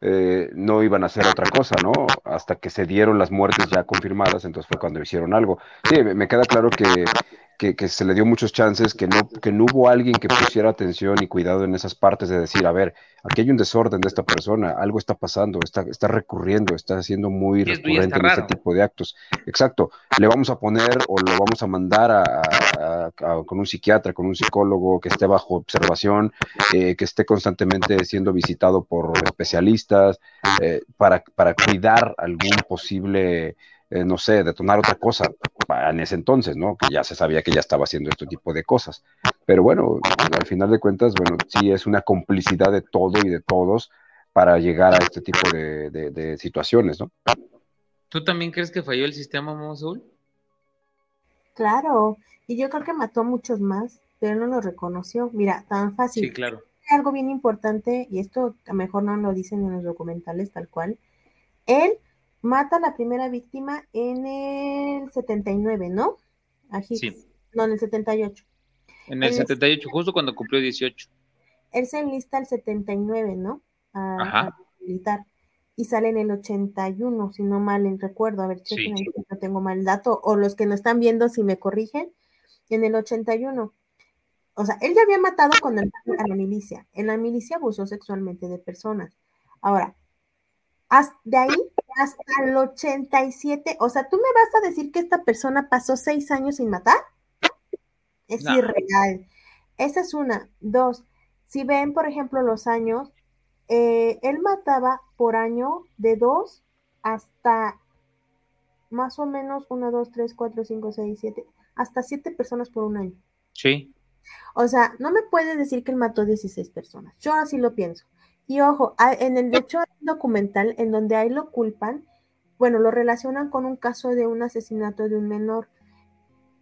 eh, no iban a hacer otra cosa, ¿no? Hasta que se dieron las muertes ya confirmadas, entonces fue cuando hicieron algo. Sí, me queda claro que que, se le dio muchos chances, que no, que no hubo alguien que pusiera atención y cuidado en esas partes de decir, a ver, aquí hay un desorden de esta persona, algo está pasando, está, está recurriendo, está siendo muy recurrente en este tipo de actos. Exacto, le vamos a poner o lo vamos a mandar a, con un psiquiatra, con un psicólogo que esté bajo observación, eh, que esté constantemente siendo visitado por especialistas, eh, para, para cuidar algún posible eh, no sé, detonar otra cosa en ese entonces, ¿no? Que ya se sabía que ya estaba haciendo este tipo de cosas. Pero bueno, al final de cuentas, bueno, sí es una complicidad de todo y de todos para llegar a este tipo de, situaciones, ¿no? ¿Tú también crees que falló el sistema Mosul? Claro, y yo creo que mató a muchos más, pero no lo reconoció. Mira, tan fácil. Sí, claro. Algo bien importante, y esto a lo mejor no lo dicen en los documentales tal cual. Él mata a la primera víctima en el 79, ¿no? sí. No, en el 78. En el 78, justo cuando cumplió 18. Él se enlista el 79, ¿no? A, militar. Y sale en el 81, si no mal recuerdo. A ver, chequen sí. no tengo mal dato. O los que no están viendo, si me corrigen. En el 81. O sea, él ya había matado con el, a la milicia. En la milicia abusó sexualmente de personas. Ahora, de ahí hasta el 87, o sea, ¿tú me vas a decir que esta persona pasó seis años sin matar? Es irreal. Esa es una. Dos, si ven, por ejemplo, los años, eh, él mataba por año de dos hasta más o menos una, dos, tres, cuatro, cinco, seis, siete, hasta siete personas por un año. Sí. O sea, no me puedes decir que él mató 16 personas. Yo así lo pienso. Y ojo, en el hecho documental en donde ahí lo culpan, bueno, lo relacionan con un caso de un asesinato de un menor,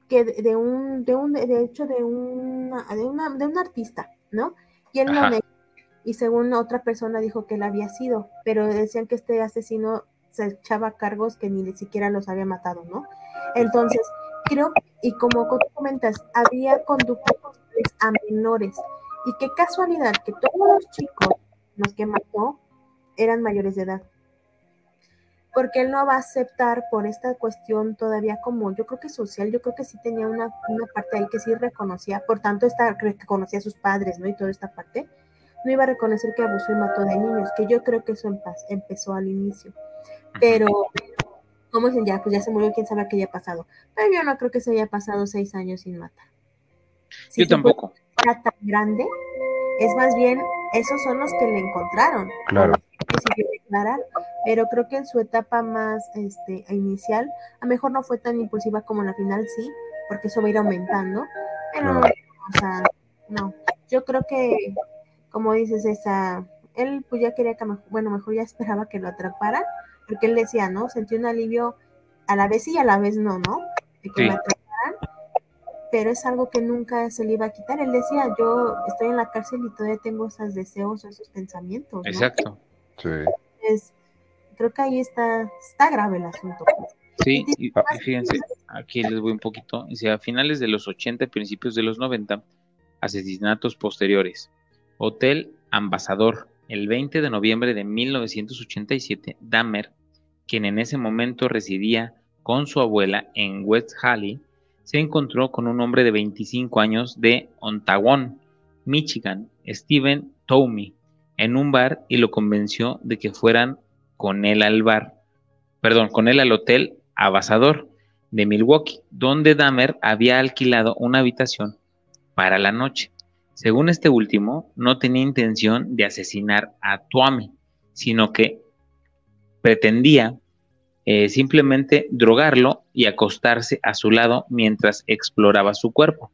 que de, un, de un, de hecho, de una, de una, de un artista, ¿no? Y él no y según otra persona dijo que él había sido, pero decían que este asesino se echaba cargos que ni siquiera los había matado, ¿no? Entonces, creo, y como tú comentas, había conductas a menores, y qué casualidad que todos los chicos los que mató eran mayores de edad. Porque él no va a aceptar por esta cuestión todavía como, yo creo que social, yo creo que sí tenía una, parte ahí que sí reconocía, por tanto, está, que conocía a sus padres, ¿no? Y toda esta parte, no iba a reconocer que abusó y mató de niños, que yo creo que eso empezó al inicio. Pero, ¿cómo dicen? Ya, pues ya se murió, quién sabe qué haya pasado. Pero yo no creo que se haya pasado seis años sin matar. yo tampoco. Era tan grande, es más bien, esos son los que le encontraron. Claro. Pero creo que en su etapa más este, inicial, a lo mejor no fue tan impulsiva como en la final, sí, porque eso va a ir aumentando. Pero, o sea, no. Yo creo que, como dices, esa, él pues ya quería que, bueno, mejor ya esperaba que lo atrapara, porque él decía, ¿no? Sentí un alivio a la vez sí y a la vez no, ¿no? De que me atraparan, pero es algo que nunca se le iba a quitar. Él decía, yo estoy en la cárcel y todavía tengo esos deseos, esos pensamientos. ¿no? Exacto. Sí. creo que ahí está, está grave el asunto. Sí, y, fíjense, aquí les voy un poquito. Dice, a finales de los 80, principios de los 90, asesinatos posteriores. Hotel Ambasador, el 20 de noviembre de 1987, Dahmer, quien en ese momento residía con su abuela en West Halley, se encontró con un hombre de 25 años de Ontagon, Michigan, Steven Toomey, en un bar y lo convenció de que fueran con él al bar, perdón, con él al hotel Abasador de Milwaukee, donde Dahmer había alquilado una habitación para la noche. Según este último, no tenía intención de asesinar a Tuami, sino que pretendía eh, simplemente drogarlo y acostarse a su lado mientras exploraba su cuerpo.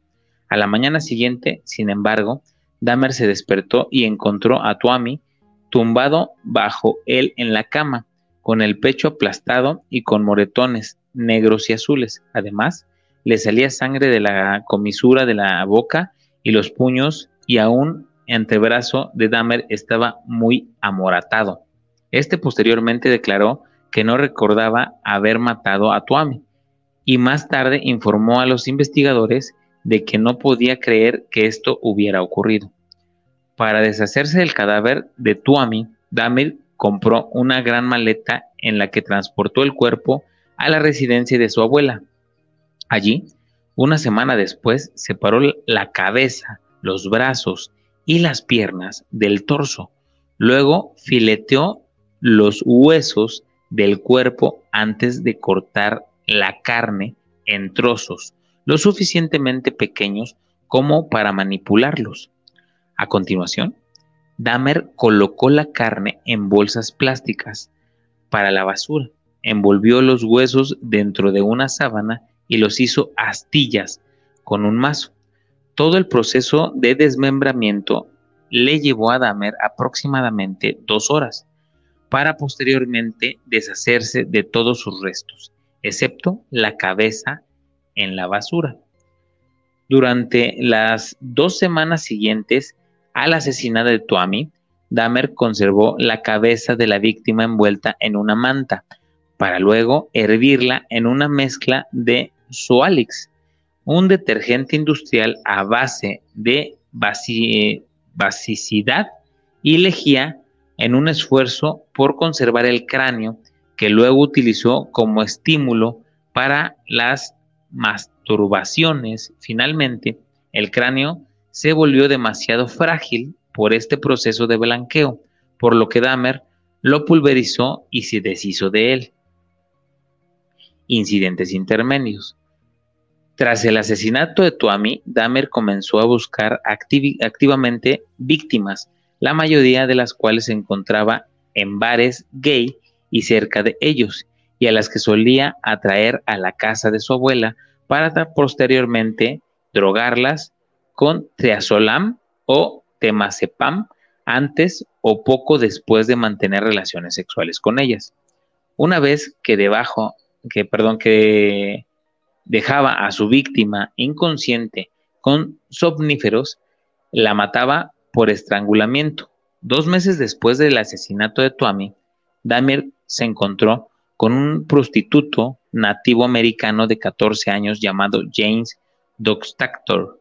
A la mañana siguiente, sin embargo, Dahmer se despertó y encontró a Tuami tumbado bajo él en la cama, con el pecho aplastado y con moretones negros y azules. Además, le salía sangre de la comisura de la boca y los puños y aún antebrazo de Dahmer estaba muy amoratado. Este posteriormente declaró que no recordaba haber matado a Tuami y más tarde informó a los investigadores de que no podía creer que esto hubiera ocurrido. Para deshacerse del cadáver de Tuami, Dahmer compró una gran maleta en la que transportó el cuerpo a la residencia de su abuela. Allí, una semana después, separó la cabeza, los brazos y las piernas del torso. Luego fileteó los huesos del cuerpo antes de cortar la carne en trozos, lo suficientemente pequeños como para manipularlos. A continuación, Dahmer colocó la carne en bolsas plásticas para la basura, envolvió los huesos dentro de una sábana y los hizo astillas con un mazo. Todo el proceso de desmembramiento le llevó a Dahmer aproximadamente dos horas, para posteriormente deshacerse de todos sus restos, excepto la cabeza en la basura. Durante las dos semanas siguientes, al asesinato de Tuami, Dahmer conservó la cabeza de la víctima envuelta en una manta, para luego hervirla en una mezcla de Sualix, un detergente industrial a base de basicidad y lejía en un esfuerzo por conservar el cráneo que luego utilizó como estímulo para las masturbaciones. Finalmente, el cráneo se volvió demasiado frágil por este proceso de blanqueo, por lo que Dahmer lo pulverizó y se deshizo de él. Incidentes intermedios. Tras el asesinato de Tuami, Dahmer comenzó a buscar activamente víctimas, la mayoría de las cuales se encontraba en bares gay y cerca de ellos, y a las que solía atraer a la casa de su abuela para posteriormente drogarlas con triazolam o temazepam antes o poco después de mantener relaciones sexuales con ellas. Una vez que debajo, que perdón, que dejaba a su víctima inconsciente con somníferos, la mataba por estrangulamiento. Dos meses después del asesinato de Tuami, Dahmer se encontró con un prostituto nativo americano de 14 años llamado James Doxtactor,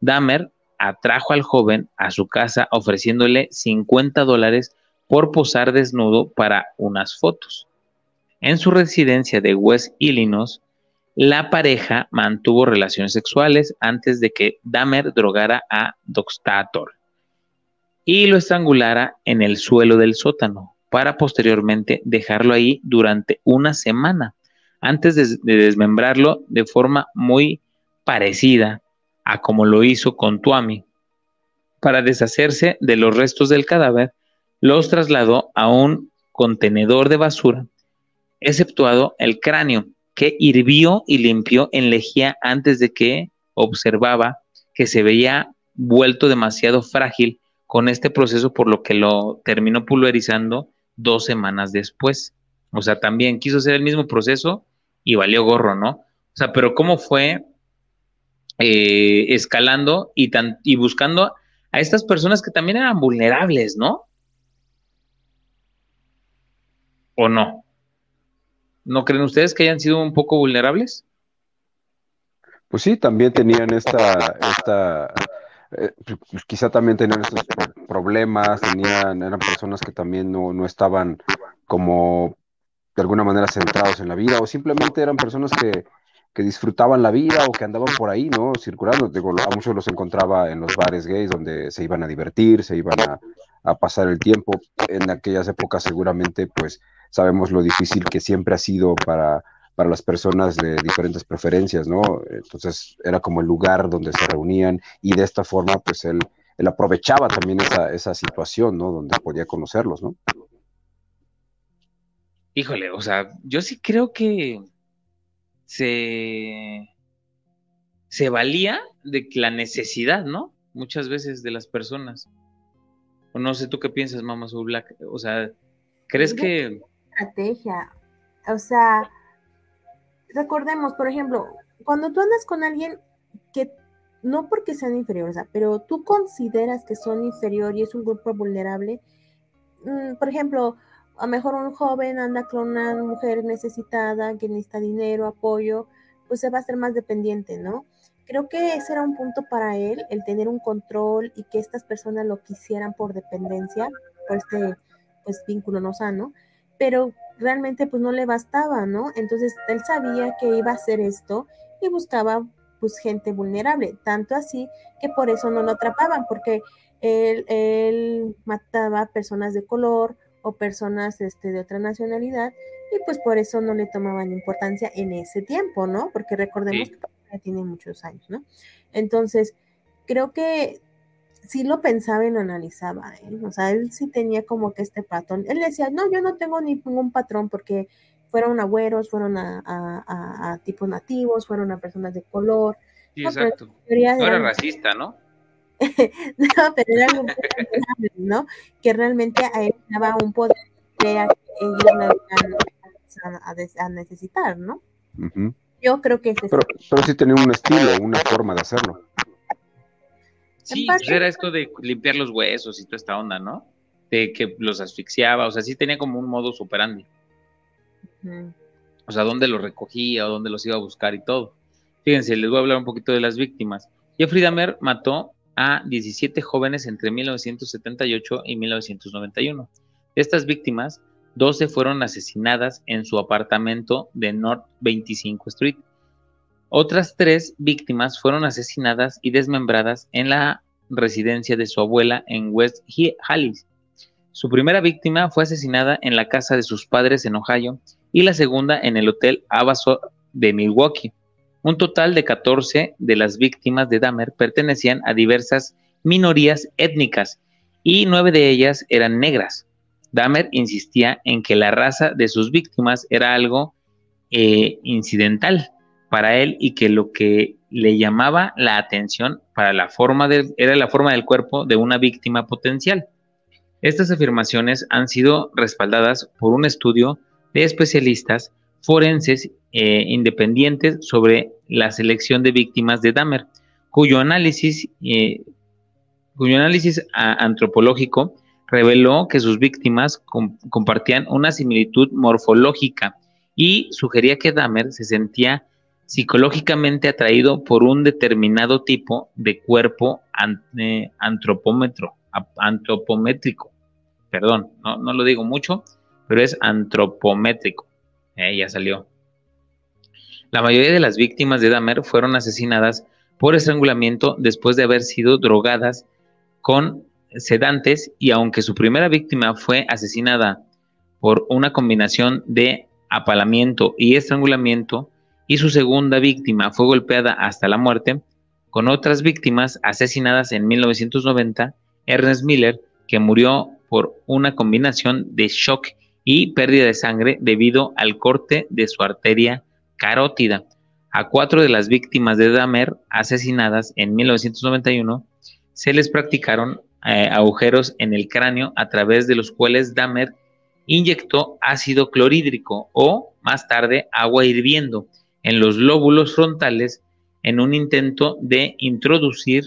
Dahmer atrajo al joven a su casa ofreciéndole 50 dólares por posar desnudo para unas fotos. En su residencia de West Illinois, la pareja mantuvo relaciones sexuales antes de que Dahmer drogara a Doxtator y lo estrangulara en el suelo del sótano para posteriormente dejarlo ahí durante una semana antes de, desmembrarlo de forma muy parecida a como lo hizo con Tuami. Para deshacerse de los restos del cadáver, los trasladó a un contenedor de basura, exceptuado el cráneo, que hirvió y limpió en lejía antes de que observaba que se veía vuelto demasiado frágil con este proceso, por lo que lo terminó pulverizando dos semanas después. O sea, también quiso hacer el mismo proceso y valió gorro, ¿no? O sea, pero cómo fue eh, escalando y, tan, y buscando a estas personas que también eran vulnerables, ¿no? ¿O no? ¿No creen ustedes que hayan sido un poco vulnerables? Pues sí, también tenían esta, esta eh, pues quizá también tenían estos problemas, tenían, eran personas que también no, no estaban como de alguna manera centrados en la vida, o simplemente eran personas que, que disfrutaban la vida o que andaban por ahí, ¿no? Circulando. Digo, a muchos los encontraba en los bares gays donde se iban a divertir, se iban a, a pasar el tiempo. En aquellas épocas seguramente, pues, sabemos lo difícil que siempre ha sido para, para las personas de diferentes preferencias, ¿no? Entonces era como el lugar donde se reunían y de esta forma, pues él, él aprovechaba también esa, esa situación, ¿no? Donde podía conocerlos, ¿no? Híjole, o sea, yo sí creo que se, se valía de la necesidad, ¿no? Muchas veces de las personas. O no sé tú qué piensas, Mamá Soul Black. O sea, ¿crees que... Estrategia. O sea, recordemos, por ejemplo, cuando tú andas con alguien que no porque sean inferiores, pero tú consideras que son inferior y es un grupo vulnerable, mm, por ejemplo, a lo mejor un joven anda con una mujer necesitada que necesita dinero, apoyo, pues se va a ser más dependiente, ¿no? Creo que ese era un punto para él, el tener un control y que estas personas lo quisieran por dependencia, por este pues, vínculo no sano, pero realmente pues no le bastaba, ¿no? Entonces él sabía que iba a hacer esto y buscaba pues gente vulnerable, tanto así que por eso no lo atrapaban, porque él, él mataba personas de color, o personas este, de otra nacionalidad y pues por eso no le tomaban importancia en ese tiempo, ¿no? Porque recordemos que tiene muchos años, ¿no? Entonces, creo que sí lo pensaba y lo analizaba, ¿eh? O sea, él sí tenía como que este patrón. Él decía, no, yo no tengo ningún patrón porque fueron agüeros, fueron a, tipos nativos, fueron a personas de color. Sí, exacto. No era racista, ¿no? no, pero era algo ¿no? Que realmente a él daba un poder que ellos no a, necesitar, ¿no? Yo creo que pero, pero sí tenía un estilo, una forma de hacerlo. Sí, pues era esto de limpiar los huesos y toda esta onda, ¿no? De que los asfixiaba, o sea, sí tenía como un modo superandi. O sea, dónde los recogía o dónde los iba a buscar y todo. Fíjense, les voy a hablar un poquito de las víctimas. Jeffrey Dahmer mató a 17 jóvenes entre 1978 y 1991. De estas víctimas, 12 fueron asesinadas en su apartamento de North 25 Street. Otras tres víctimas fueron asesinadas y desmembradas en la residencia de su abuela en West Hallis. Su primera víctima fue asesinada en la casa de sus padres en Ohio y la segunda en el Hotel Abaso de Milwaukee. Un total de 14 de las víctimas de Dahmer pertenecían a diversas minorías étnicas y nueve de ellas eran negras. Dahmer insistía en que la raza de sus víctimas era algo eh, incidental para él y que lo que le llamaba la atención para la forma era la forma del cuerpo de una víctima potencial. Estas afirmaciones han sido respaldadas por un estudio de especialistas forenses eh, independientes sobre la selección de víctimas de Dahmer, cuyo análisis, eh, cuyo análisis antropológico reveló que sus víctimas compartían una similitud morfológica y sugería que Dahmer se sentía psicológicamente atraído por un determinado tipo de cuerpo eh, antropómetro, antropométrico. Perdón, no, lo digo mucho, pero es antropométrico. Eh, ya salió. La mayoría de las víctimas de Dahmer fueron asesinadas por estrangulamiento después de haber sido drogadas con sedantes y aunque su primera víctima fue asesinada por una combinación de apalamiento y estrangulamiento y su segunda víctima fue golpeada hasta la muerte, con otras víctimas asesinadas en 1990, Ernest Miller, que murió por una combinación de shock y pérdida de sangre debido al corte de su arteria carótida. A cuatro de las víctimas de Dahmer asesinadas en 1991 se les practicaron eh, agujeros en el cráneo a través de los cuales Dahmer inyectó ácido clorhídrico o, más tarde, agua hirviendo en los lóbulos frontales en un intento de introducir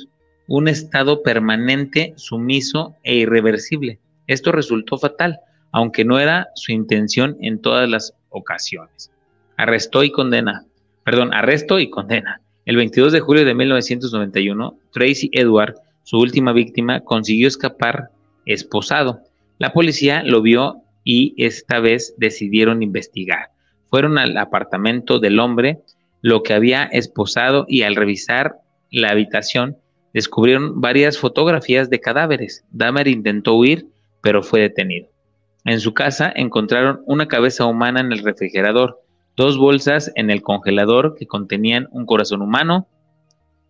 un estado permanente, sumiso e irreversible. Esto resultó fatal, aunque no era su intención en todas las ocasiones. Arrestó y condena. Perdón, arresto y condena. El 22 de julio de 1991, Tracy Edward, su última víctima, consiguió escapar esposado. La policía lo vio y esta vez decidieron investigar. Fueron al apartamento del hombre, lo que había esposado y al revisar la habitación descubrieron varias fotografías de cadáveres. Dahmer intentó huir, pero fue detenido. En su casa encontraron una cabeza humana en el refrigerador, dos bolsas en el congelador que contenían un corazón humano,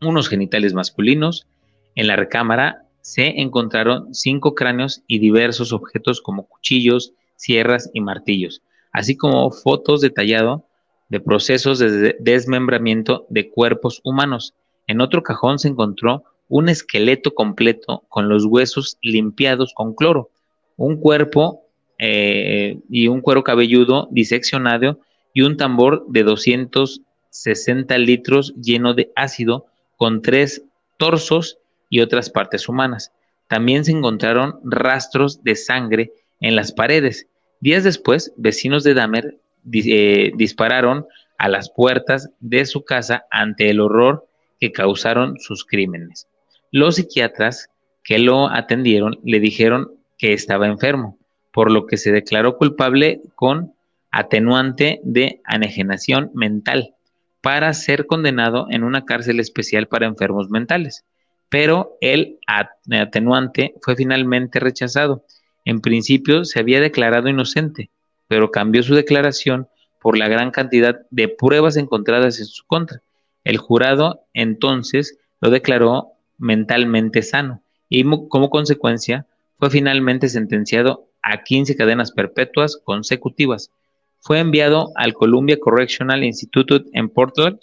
unos genitales masculinos. En la recámara se encontraron cinco cráneos y diversos objetos como cuchillos, sierras y martillos, así como fotos detalladas de procesos de desmembramiento de cuerpos humanos. En otro cajón se encontró un esqueleto completo con los huesos limpiados con cloro, un cuerpo eh, y un cuero cabelludo diseccionado y un tambor de 260 litros lleno de ácido con tres torsos y otras partes humanas. También se encontraron rastros de sangre en las paredes. Días después, vecinos de Dahmer eh, dispararon a las puertas de su casa ante el horror que causaron sus crímenes. Los psiquiatras que lo atendieron le dijeron que estaba enfermo, por lo que se declaró culpable con atenuante de anejenación mental para ser condenado en una cárcel especial para enfermos mentales. Pero el atenuante fue finalmente rechazado. En principio se había declarado inocente, pero cambió su declaración por la gran cantidad de pruebas encontradas en su contra. El jurado entonces lo declaró mentalmente sano y como consecuencia fue finalmente sentenciado a 15 cadenas perpetuas consecutivas. Fue enviado al Columbia Correctional Institute en Portland,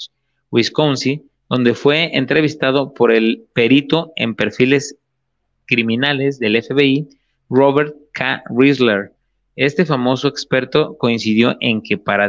Wisconsin, donde fue entrevistado por el perito en perfiles criminales del FBI, Robert K. Riesler. Este famoso experto coincidió en que para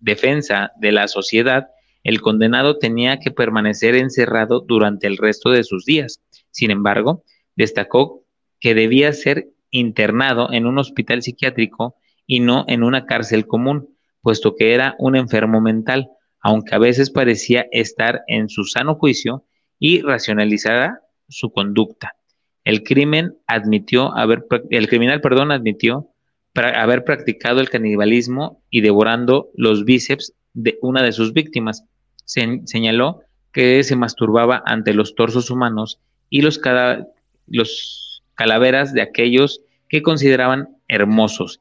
defensa de la sociedad, el condenado tenía que permanecer encerrado durante el resto de sus días. Sin embargo, destacó que debía ser internado en un hospital psiquiátrico y no en una cárcel común, puesto que era un enfermo mental, aunque a veces parecía estar en su sano juicio y racionalizara su conducta. El crimen admitió haber, el criminal, perdón, admitió haber practicado el canibalismo y devorando los bíceps de una de sus víctimas. señaló que se masturbaba ante los torsos humanos y los, calaveras de aquellos que consideraban hermosos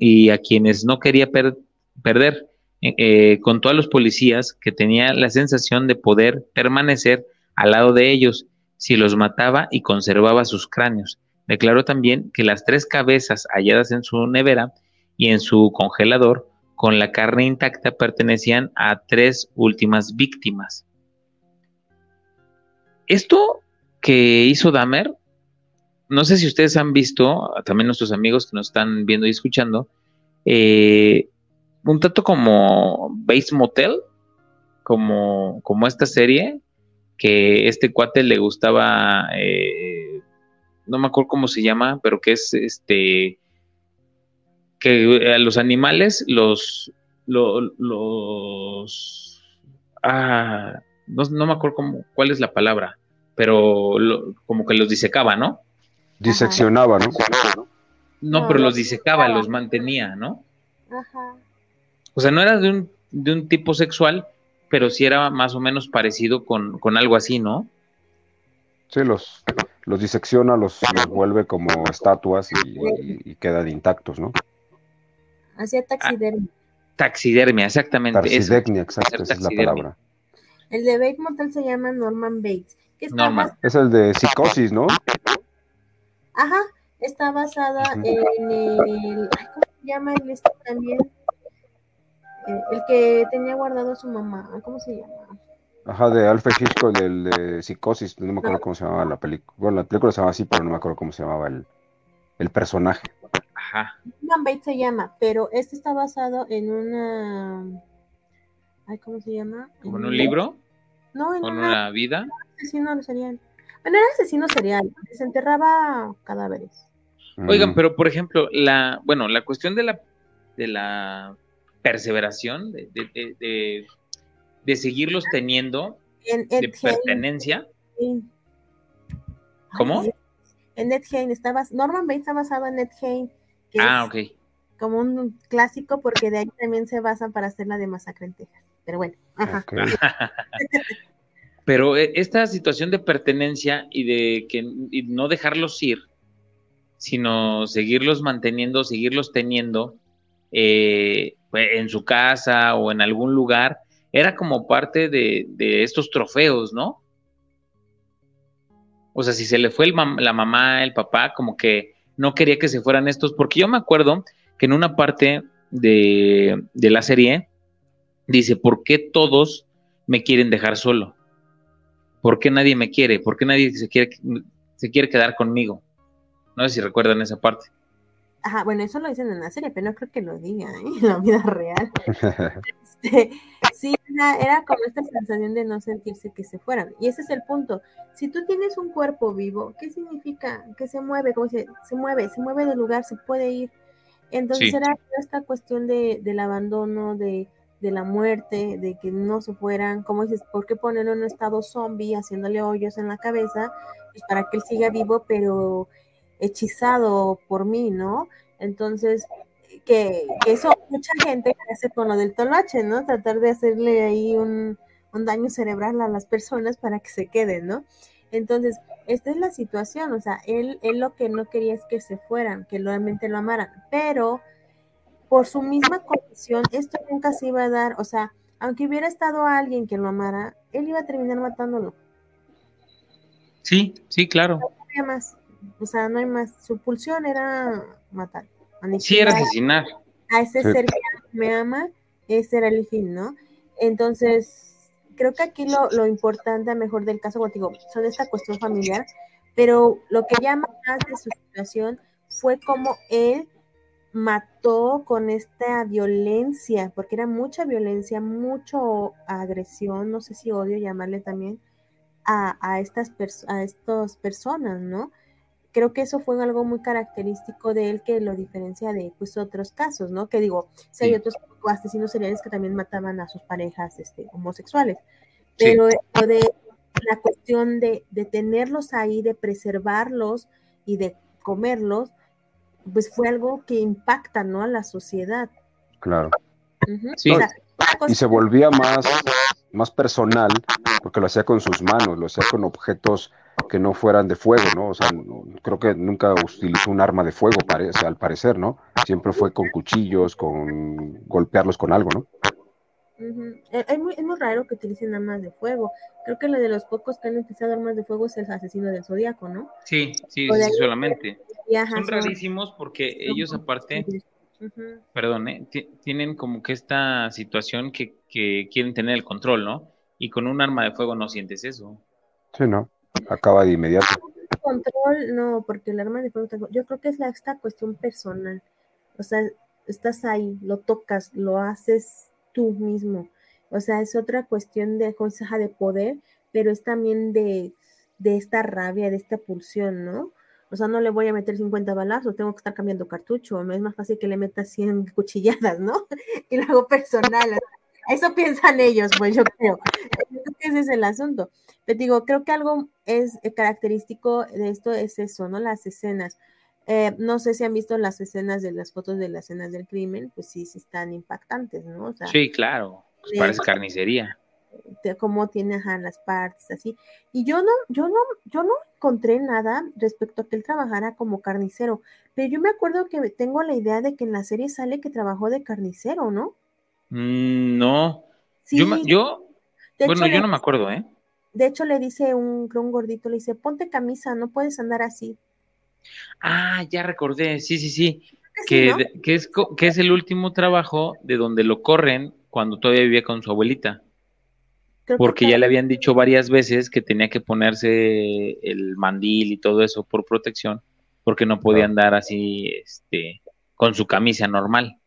y, a quienes no quería perder. Eh, eh, contó a los policías que tenía la sensación de poder permanecer al lado de ellos si los mataba y conservaba sus cráneos. Declaró también que las tres cabezas halladas en su nevera y en su congelador con la carne intacta pertenecían a tres últimas víctimas. Esto que hizo Dahmer no sé si ustedes han visto, también nuestros amigos que nos están viendo y escuchando, eh, un tanto como Base Motel, como, como esta serie, que este cuate le gustaba, eh, no me acuerdo cómo se llama, pero que es este, que a los animales los, los, ah, no, me acuerdo cómo, cuál es la palabra, pero como que los disecaba, ¿no? Diseccionaba, ¿no? No, pero los disecaba, los mantenía, ¿no? Ajá. O sea, no era de un, de un tipo sexual, pero sí era más o menos parecido con, algo así, ¿no? Sí, los, los disecciona, los, vuelve como estatuas y, quedan intactos, ¿no? Hacía taxidermia. taxidermia, exactamente. Taxidermia, exacto, esa es la palabra. El de Bates Motel se llama Norman Bates. Norman. Es el de psicosis, ¿no? Ajá, está basada en el. ¿Cómo se llama el este también? Eh, el que tenía guardado a su mamá. ¿Cómo se llama? Ajá, de Alfred Hitchcock, el de Psicosis, no me acuerdo cómo se llamaba la película. Bueno, la película se llama así, pero no me acuerdo cómo se llamaba el, el personaje. Ajá. Norman Bates se llama, pero este está basado en una. Ay, ¿Cómo se llama? ¿Como en un libro? No, en ¿Con una, vida? Asesino serial. Bueno, era asesino serial, desenterraba cadáveres. Oigan, pero por ejemplo, la, bueno, la cuestión de la, de la perseveración, de, de, de, seguirlos teniendo, de pertenencia. ¿Cómo? En Ned Hain, estaba, Norman Bates está basado en Ned Hain. ah, ok. Como un clásico, porque de ahí también se basan para hacer la de Masacre en Texas. Pero bueno, ajá. Pero eh, esta situación de pertenencia y de que no dejarlos ir, sino seguirlos manteniendo, seguirlos teniendo eh, en su casa o en algún lugar, era como parte de, estos trofeos, ¿no? O sea, si se le fue la mamá, el papá, como que no quería que se fueran estos, porque yo me acuerdo que en una parte de, de la serie dice, ¿por qué todos me quieren dejar solo? ¿por qué nadie me quiere? ¿Por qué nadie se quiere, se quiere quedar conmigo? No sé si recuerdan esa parte. Ajá, bueno, eso lo dicen en la serie, pero no creo que lo digan ¿eh? en la vida real. Este, sí, era, como esta sensación de no sentirse que se fueran. Y ese es el punto. Si tú tienes un cuerpo vivo, ¿qué significa? Que se mueve, como se, se mueve, se mueve del lugar, se puede ir. Entonces era esta cuestión de, del abandono, de, de la muerte, de que no se fueran, como dices, ¿por qué ponerlo en un estado zombie, haciéndole hoyos en la cabeza? Pues para que él siga vivo, pero hechizado por mí, ¿no? Entonces, que, eso mucha gente hace con lo del toloache, ¿no? Tratar de hacerle ahí un, un daño cerebral a las personas para que se queden, ¿no? Entonces, esta es la situación, o sea, él, él lo que no quería es que se fueran, que realmente lo amaran, pero por su misma condición, esto nunca se iba a dar, o sea, aunque hubiera estado alguien que lo amara, él iba a terminar matándolo. Sí, sí, claro. No había más, o sea, no hay más. Su pulsión era matar. Sí, era asesinar. A ese ser que me ama, ese era el fin, ¿no? Entonces, creo que aquí lo, lo importante, a mejor del caso, digo, son esta cuestión familiar, pero lo que llama más de su situación fue como él mató con esta violencia, porque era mucha violencia, mucho agresión, no sé si odio llamarle también a, estas a estas personas, ¿no? Creo que eso fue algo muy característico de él que lo diferencia de pues otros casos, ¿no? Que digo, si hay otros asesinos seriales que también mataban a sus parejas este, homosexuales, pero de la cuestión de, de tenerlos ahí, de preservarlos y de comerlos, pues fue algo que impacta, ¿no? A la sociedad. Claro. y se volvía más, más personal porque lo hacía con sus manos, lo hacía con objetos que no fueran de fuego, ¿no? O sea, creo que nunca utilizó un arma de fuego, parece, al parecer, ¿no? Siempre fue con cuchillos, con golpearlos con algo, ¿no? Eh, es, muy, raro que utilicen armas de fuego. Creo que lo de los pocos que han utilizado armas de fuego es el asesino del zodiaco, ¿no? Sí, sí, sí, solamente. son rarísimos porque ellos aparte, perdón, ¿eh? tienen como que esta situación que, que quieren tener el control, ¿no? Y con un arma de fuego no sientes eso. Sí, no, acaba de inmediato. Control, no, porque el arma de fuego, yo creo que es la, esta cuestión personal. O sea, estás ahí, lo tocas, lo haces tú mismo. O sea, es otra cuestión de conseja de poder, pero es también de, de esta rabia, de esta pulsión, ¿no? O sea, no le voy a meter 50 balazos, tengo que estar cambiando cartucho. Es más fácil que le meta 100 cuchilladas, ¿no? Y luego personal. Eso piensan ellos, pues yo creo. Ese es el asunto. Te digo, creo que algo es eh, característico de esto es eso, ¿no? Las escenas. Eh, no sé si han visto las escenas de las fotos de las escenas del crimen, pues sí, sí están impactantes, ¿no? sí, claro, pues parece carnicería. cómo tiene las partes, así. Y yo no, yo no, yo no encontré nada respecto a que él trabajara como carnicero, pero yo me acuerdo que tengo la idea de que en la serie sale que trabajó de carnicero, ¿no? Mm, no. Yo, yo bueno, yo no me acuerdo, ¿eh? De hecho, le dice un, un gordito, le dice, ponte camisa, no puedes andar así. Ah, ya recordé, sí, sí, sí. Que, que, es, que es el último trabajo de donde lo corren cuando todavía vivía con su abuelita. porque ya le habían dicho varias veces que tenía que ponerse el mandil y todo eso por protección, porque no podía andar así, este, con su camisa normal.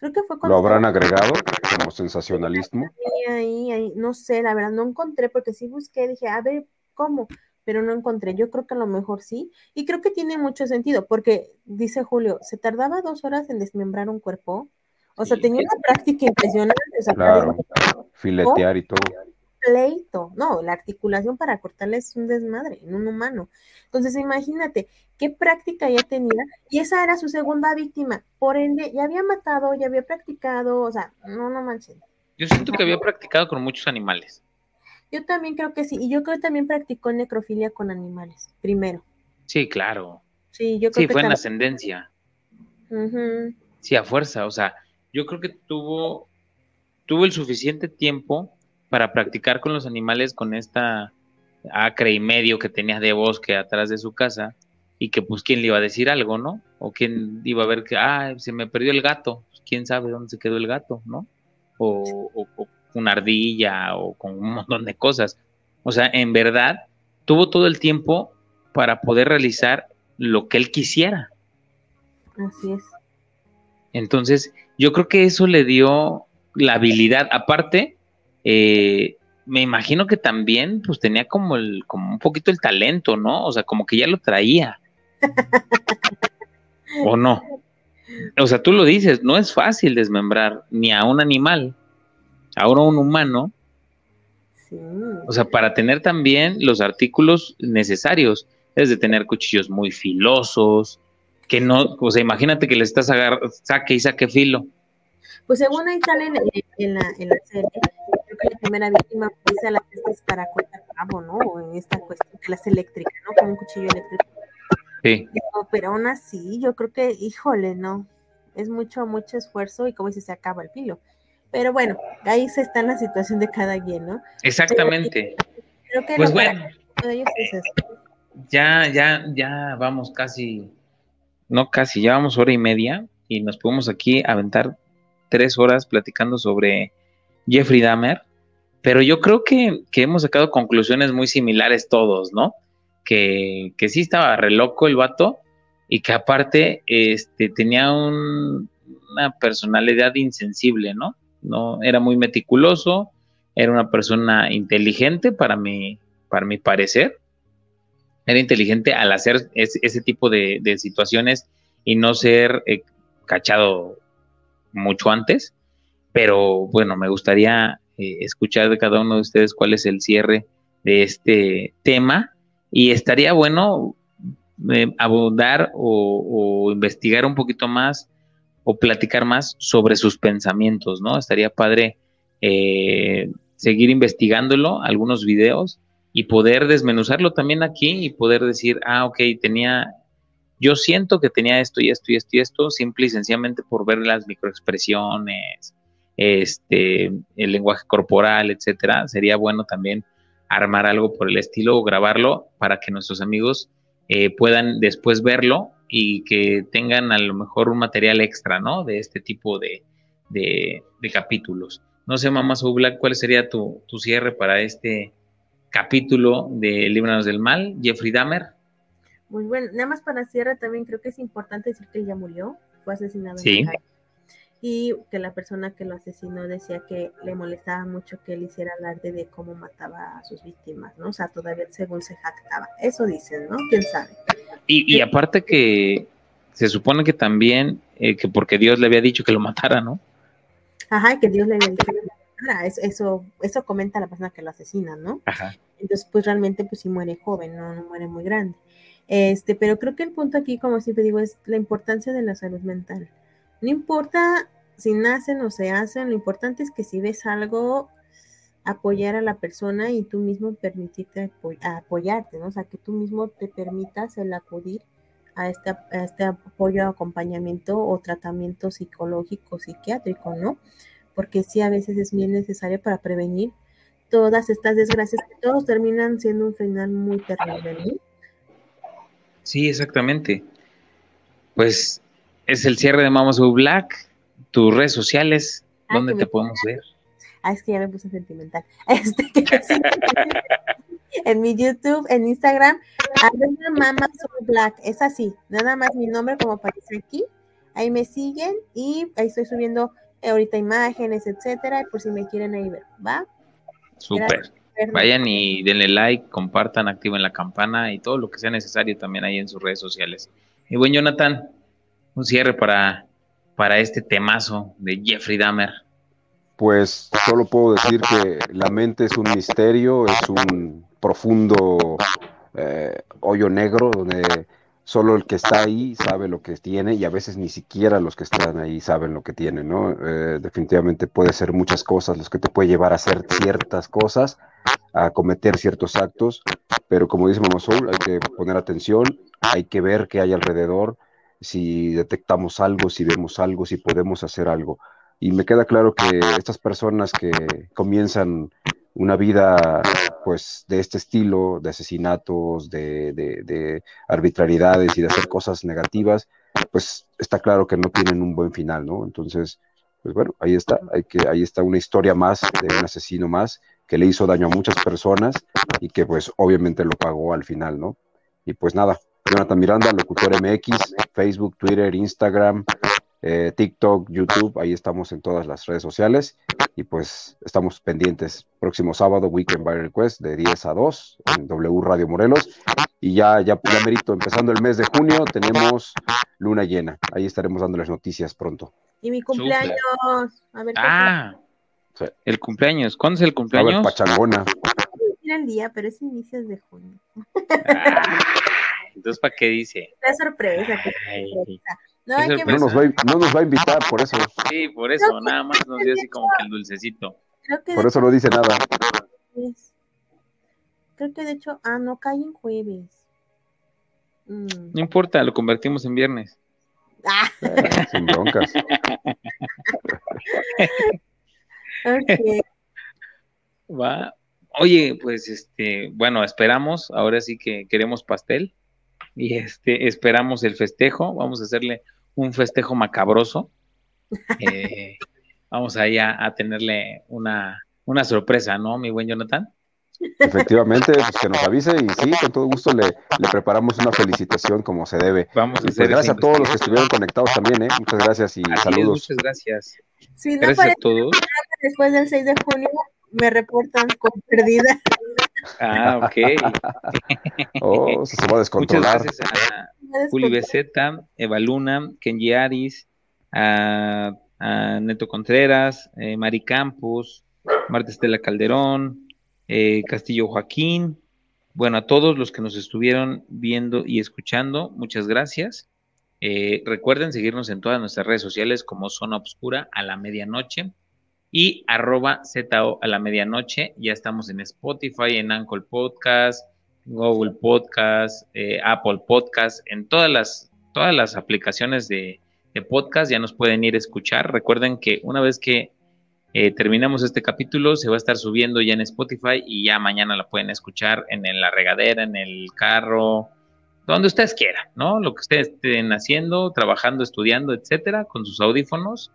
Creo que fue ¿Lo habrán agregado como sensacionalismo? Ahí, ahí, no sé, la verdad no encontré, porque sí busqué, dije, a ver, ¿cómo? Pero no encontré. Yo creo que a lo mejor sí. Y creo que tiene mucho sentido, porque dice Julio, se tardaba dos horas en desmembrar un cuerpo. O sea, tenía una práctica impresionante. claro, filetear y todo. Pleito, no, la articulación para cortarle es un desmadre en un humano. Entonces, imagínate qué práctica ya tenía y esa era su segunda víctima. Por ende, ya había matado, ya había practicado, o sea, no, no manches. Yo siento que había practicado con muchos animales. Yo también creo que sí, y yo creo que también practicó necrofilia con animales, primero. Sí, claro. Sí, yo creo sí, fue en ascendencia. Sí, a fuerza, o sea, yo creo que tuvo, tuvo el suficiente tiempo para practicar con los animales con esta acre y medio que tenía de bosque atrás de su casa y que pues quién le iba a decir algo, ¿no? O quién iba a ver que, ah, se me perdió el gato, pues, quién sabe dónde se quedó el gato, ¿no? O, o, una ardilla o con un montón de cosas. O sea, en verdad, tuvo todo el tiempo para poder realizar lo que él quisiera. Así es. Entonces, yo creo que eso le dio la habilidad. Aparte, eh, me imagino que también, pues tenía como el, como un poquito el talento, ¿no? O sea, como que ya lo traía. ¿O no? O sea, tú lo dices, no es fácil desmembrar ni a un animal, ahora a un humano. O sea, para tener también los artículos necesarios, es de tener cuchillos muy filosos, que no, o sea, imagínate que le estás agarrando, saque y saque filo. Pues según ahí sale en, la, en la serie, la primera víctima utiliza las es para cortar cabo, ¿no? En esta cuestión que las eléctrica, ¿no? Con un cuchillo eléctrico. Sí. pero aún así, yo creo que, híjole, no, es mucho, mucho esfuerzo y como dice, se acaba el filo. Pero bueno, ahí se está en la situación de cada quien, ¿no? Exactamente. creo que pues bueno, ya, ya, ya vamos casi no casi, llevamos hora y media y nos podemos aquí aventar tres horas platicando sobre Jeffrey Dahmer, pero yo creo que, hemos sacado conclusiones muy similares todos, ¿no? Que, que sí estaba re loco el vato y que aparte este, tenía una personalidad insensible, ¿no? ¿no? Era muy meticuloso, era una persona inteligente para mi, para mi parecer, era inteligente al hacer ese, tipo de, situaciones y no ser eh, cachado mucho antes. Pero bueno, me gustaría eh, escuchar de cada uno de ustedes cuál es el cierre de este tema y estaría bueno eh, abundar o, investigar un poquito más o platicar más sobre sus pensamientos, ¿no? Estaría padre seguir investigándolo, algunos videos y poder desmenuzarlo también aquí y poder decir, ah, ok, tenía, yo siento que tenía esto y esto y esto y esto, simple y sencillamente por ver las microexpresiones, este, el lenguaje corporal, etcétera. Sería bueno también armar algo por el estilo o grabarlo para que nuestros amigos eh, puedan después verlo y que tengan a lo mejor un material extra, ¿no? De este tipo de, de, capítulos. No sé, Mamá Black, ¿cuál sería tu, tu cierre para este capítulo de Líbranos del Mal, Jeffrey Dahmer. Muy bueno, nada más para cierre también creo que es importante decir que él ya murió, fue asesinado sí. Y que la persona que lo asesinó decía que le molestaba mucho que él hiciera alarde de cómo mataba a sus víctimas, ¿no? O sea, todavía según se jactaba. Eso dicen, ¿no? ¿Quién sabe? Y, y aparte que se supone que también, eh, que porque Dios le había dicho que lo matara, ¿no? Ajá, que Dios le había dicho que lo matara eso, eso comenta la persona que lo asesina, ¿no? Entonces, pues realmente, pues sí muere joven, ¿no? no muere muy grande. Este, pero creo que el punto aquí, como siempre digo, es la importancia de la salud mental. No importa si nacen o se hacen, lo importante es que si ves algo, apoyar a la persona y tú mismo permitirte apoyarte, ¿no? O sea, que tú mismo te permitas el acudir a este, a este apoyo, acompañamiento o tratamiento psicológico, psiquiátrico, ¿no? Porque sí, a veces es bien necesario para prevenir todas estas desgracias que todos terminan siendo un final muy terrible, ¿no? Sí, exactamente. Pues es el cierre de Mamos Black, tus redes sociales, ah, ¿dónde te podemos ver? Ah, es que ya me puse sentimental. Este, en mi YouTube, en Instagram, Mama Black, es así, nada más mi nombre como aparece aquí, ahí me siguen y ahí estoy subiendo ahorita imágenes, etcétera, por si me quieren ahí ver, ¿va? Súper. Vayan y denle like, compartan, activen la campana y todo lo que sea necesario también ahí en sus redes sociales. Y buen Jonathan, un cierre para, para este temazo de Jeffrey Dahmer. Pues solo puedo decir que la mente es un misterio, es un profundo eh, hoyo negro donde solo el que está ahí sabe lo que tiene y a veces ni siquiera los que están ahí saben lo que tienen, ¿no? Eh, definitivamente puede ser muchas cosas los que te puede llevar a hacer ciertas cosas, a cometer ciertos actos, pero como dice Soul, hay que poner atención, hay que ver qué hay alrededor, si detectamos algo, si vemos algo, si podemos hacer algo. Y me queda claro que estas personas que comienzan una vida pues de este estilo, de asesinatos, de, arbitrariedades y de hacer cosas negativas, pues está claro que no tienen un buen final, ¿no? Entonces, pues bueno, ahí está, hay que, ahí está una historia más de un asesino más que le hizo daño a muchas personas y que pues obviamente lo pagó al final, ¿no? Y pues nada, Jonathan Miranda, locutor MX, Facebook, Twitter, Instagram, eh, TikTok, YouTube, ahí estamos en todas las redes sociales y pues estamos pendientes. Próximo sábado, Weekend by Request de 10 a 2 en W Radio Morelos y ya, ya, ya merito, empezando el mes de junio, tenemos luna llena. Ahí estaremos dándoles noticias pronto. Y mi cumpleaños. A ver, ah, el cumpleaños. ¿Cuándo es el cumpleaños? A ver, pachangona. No el día, pero es inicios de junio. Ah, entonces, ¿para qué dice? La sorpresa. sorpresa. No, nos va, no, nos va, a invitar, por eso. Sí, por eso, nada más nos dio así como que el dulcecito. por eso no dice nada. Creo que de hecho, ah, no cae en jueves. Mm. No importa, lo convertimos en viernes. Ah. Eh, sin broncas. okay. Va. Oye, pues este, bueno, esperamos, ahora sí que queremos pastel y este, esperamos el festejo, vamos a hacerle un festejo macabroso. Eh, vamos ahí a, a tenerle una, una, sorpresa, ¿no, mi buen Jonathan? Efectivamente, pues que nos avise y sí, con todo gusto le, le preparamos una felicitación como se debe. Vamos a pues, hacer gracias a todos los que estuvieron conectados también, ¿eh? Muchas gracias y saludos. muchas gracias. Sí, gracias a todos. Después del 6 de junio me reportan con pérdida. Ah, ok. oh, se va a descontrolar. Muchas gracias a Juli Beceta, Eva Luna, Kenji Aris, a, Neto Contreras, eh, Mari Campos, Marta Estela Calderón, eh, Castillo Joaquín. Bueno, a todos los que nos estuvieron viendo y escuchando, muchas gracias. Eh, recuerden seguirnos en todas nuestras redes sociales como Zona Obscura a la medianoche y arroba ZO a la medianoche. Ya estamos en Spotify, en Anchor Podcast, Google Podcast, eh, Apple Podcast, en todas las, todas las aplicaciones de, podcast ya nos pueden ir a escuchar. Recuerden que una vez que eh, terminamos este capítulo, se va a estar subiendo ya en Spotify y ya mañana la pueden escuchar en, en la regadera, en el carro, donde ustedes quieran, ¿no? Lo que ustedes estén haciendo, trabajando, estudiando, etcétera, con sus audífonos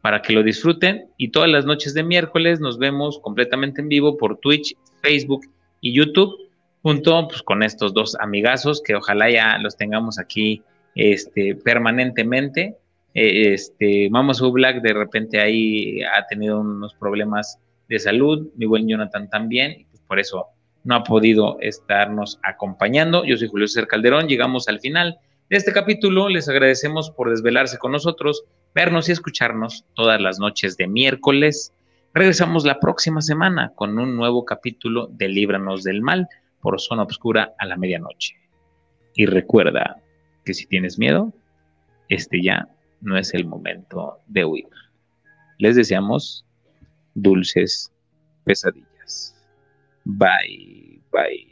para que lo disfruten. Y todas las noches de miércoles nos vemos completamente en vivo por Twitch, Facebook y YouTube, junto pues, con estos dos amigazos que ojalá ya los tengamos aquí este, permanentemente. Eh, este, Mamos Black de repente ahí ha tenido unos problemas de salud, mi buen Jonathan también, pues por eso no ha podido estarnos acompañando. Yo soy Julio César Calderón, llegamos al final de este capítulo, les agradecemos por desvelarse con nosotros vernos y escucharnos todas las noches de miércoles. Regresamos la próxima semana con un nuevo capítulo de Líbranos del Mal por Zona Obscura a la medianoche. Y recuerda que si tienes miedo, este ya no es el momento de huir. Les deseamos dulces pesadillas. Bye, bye.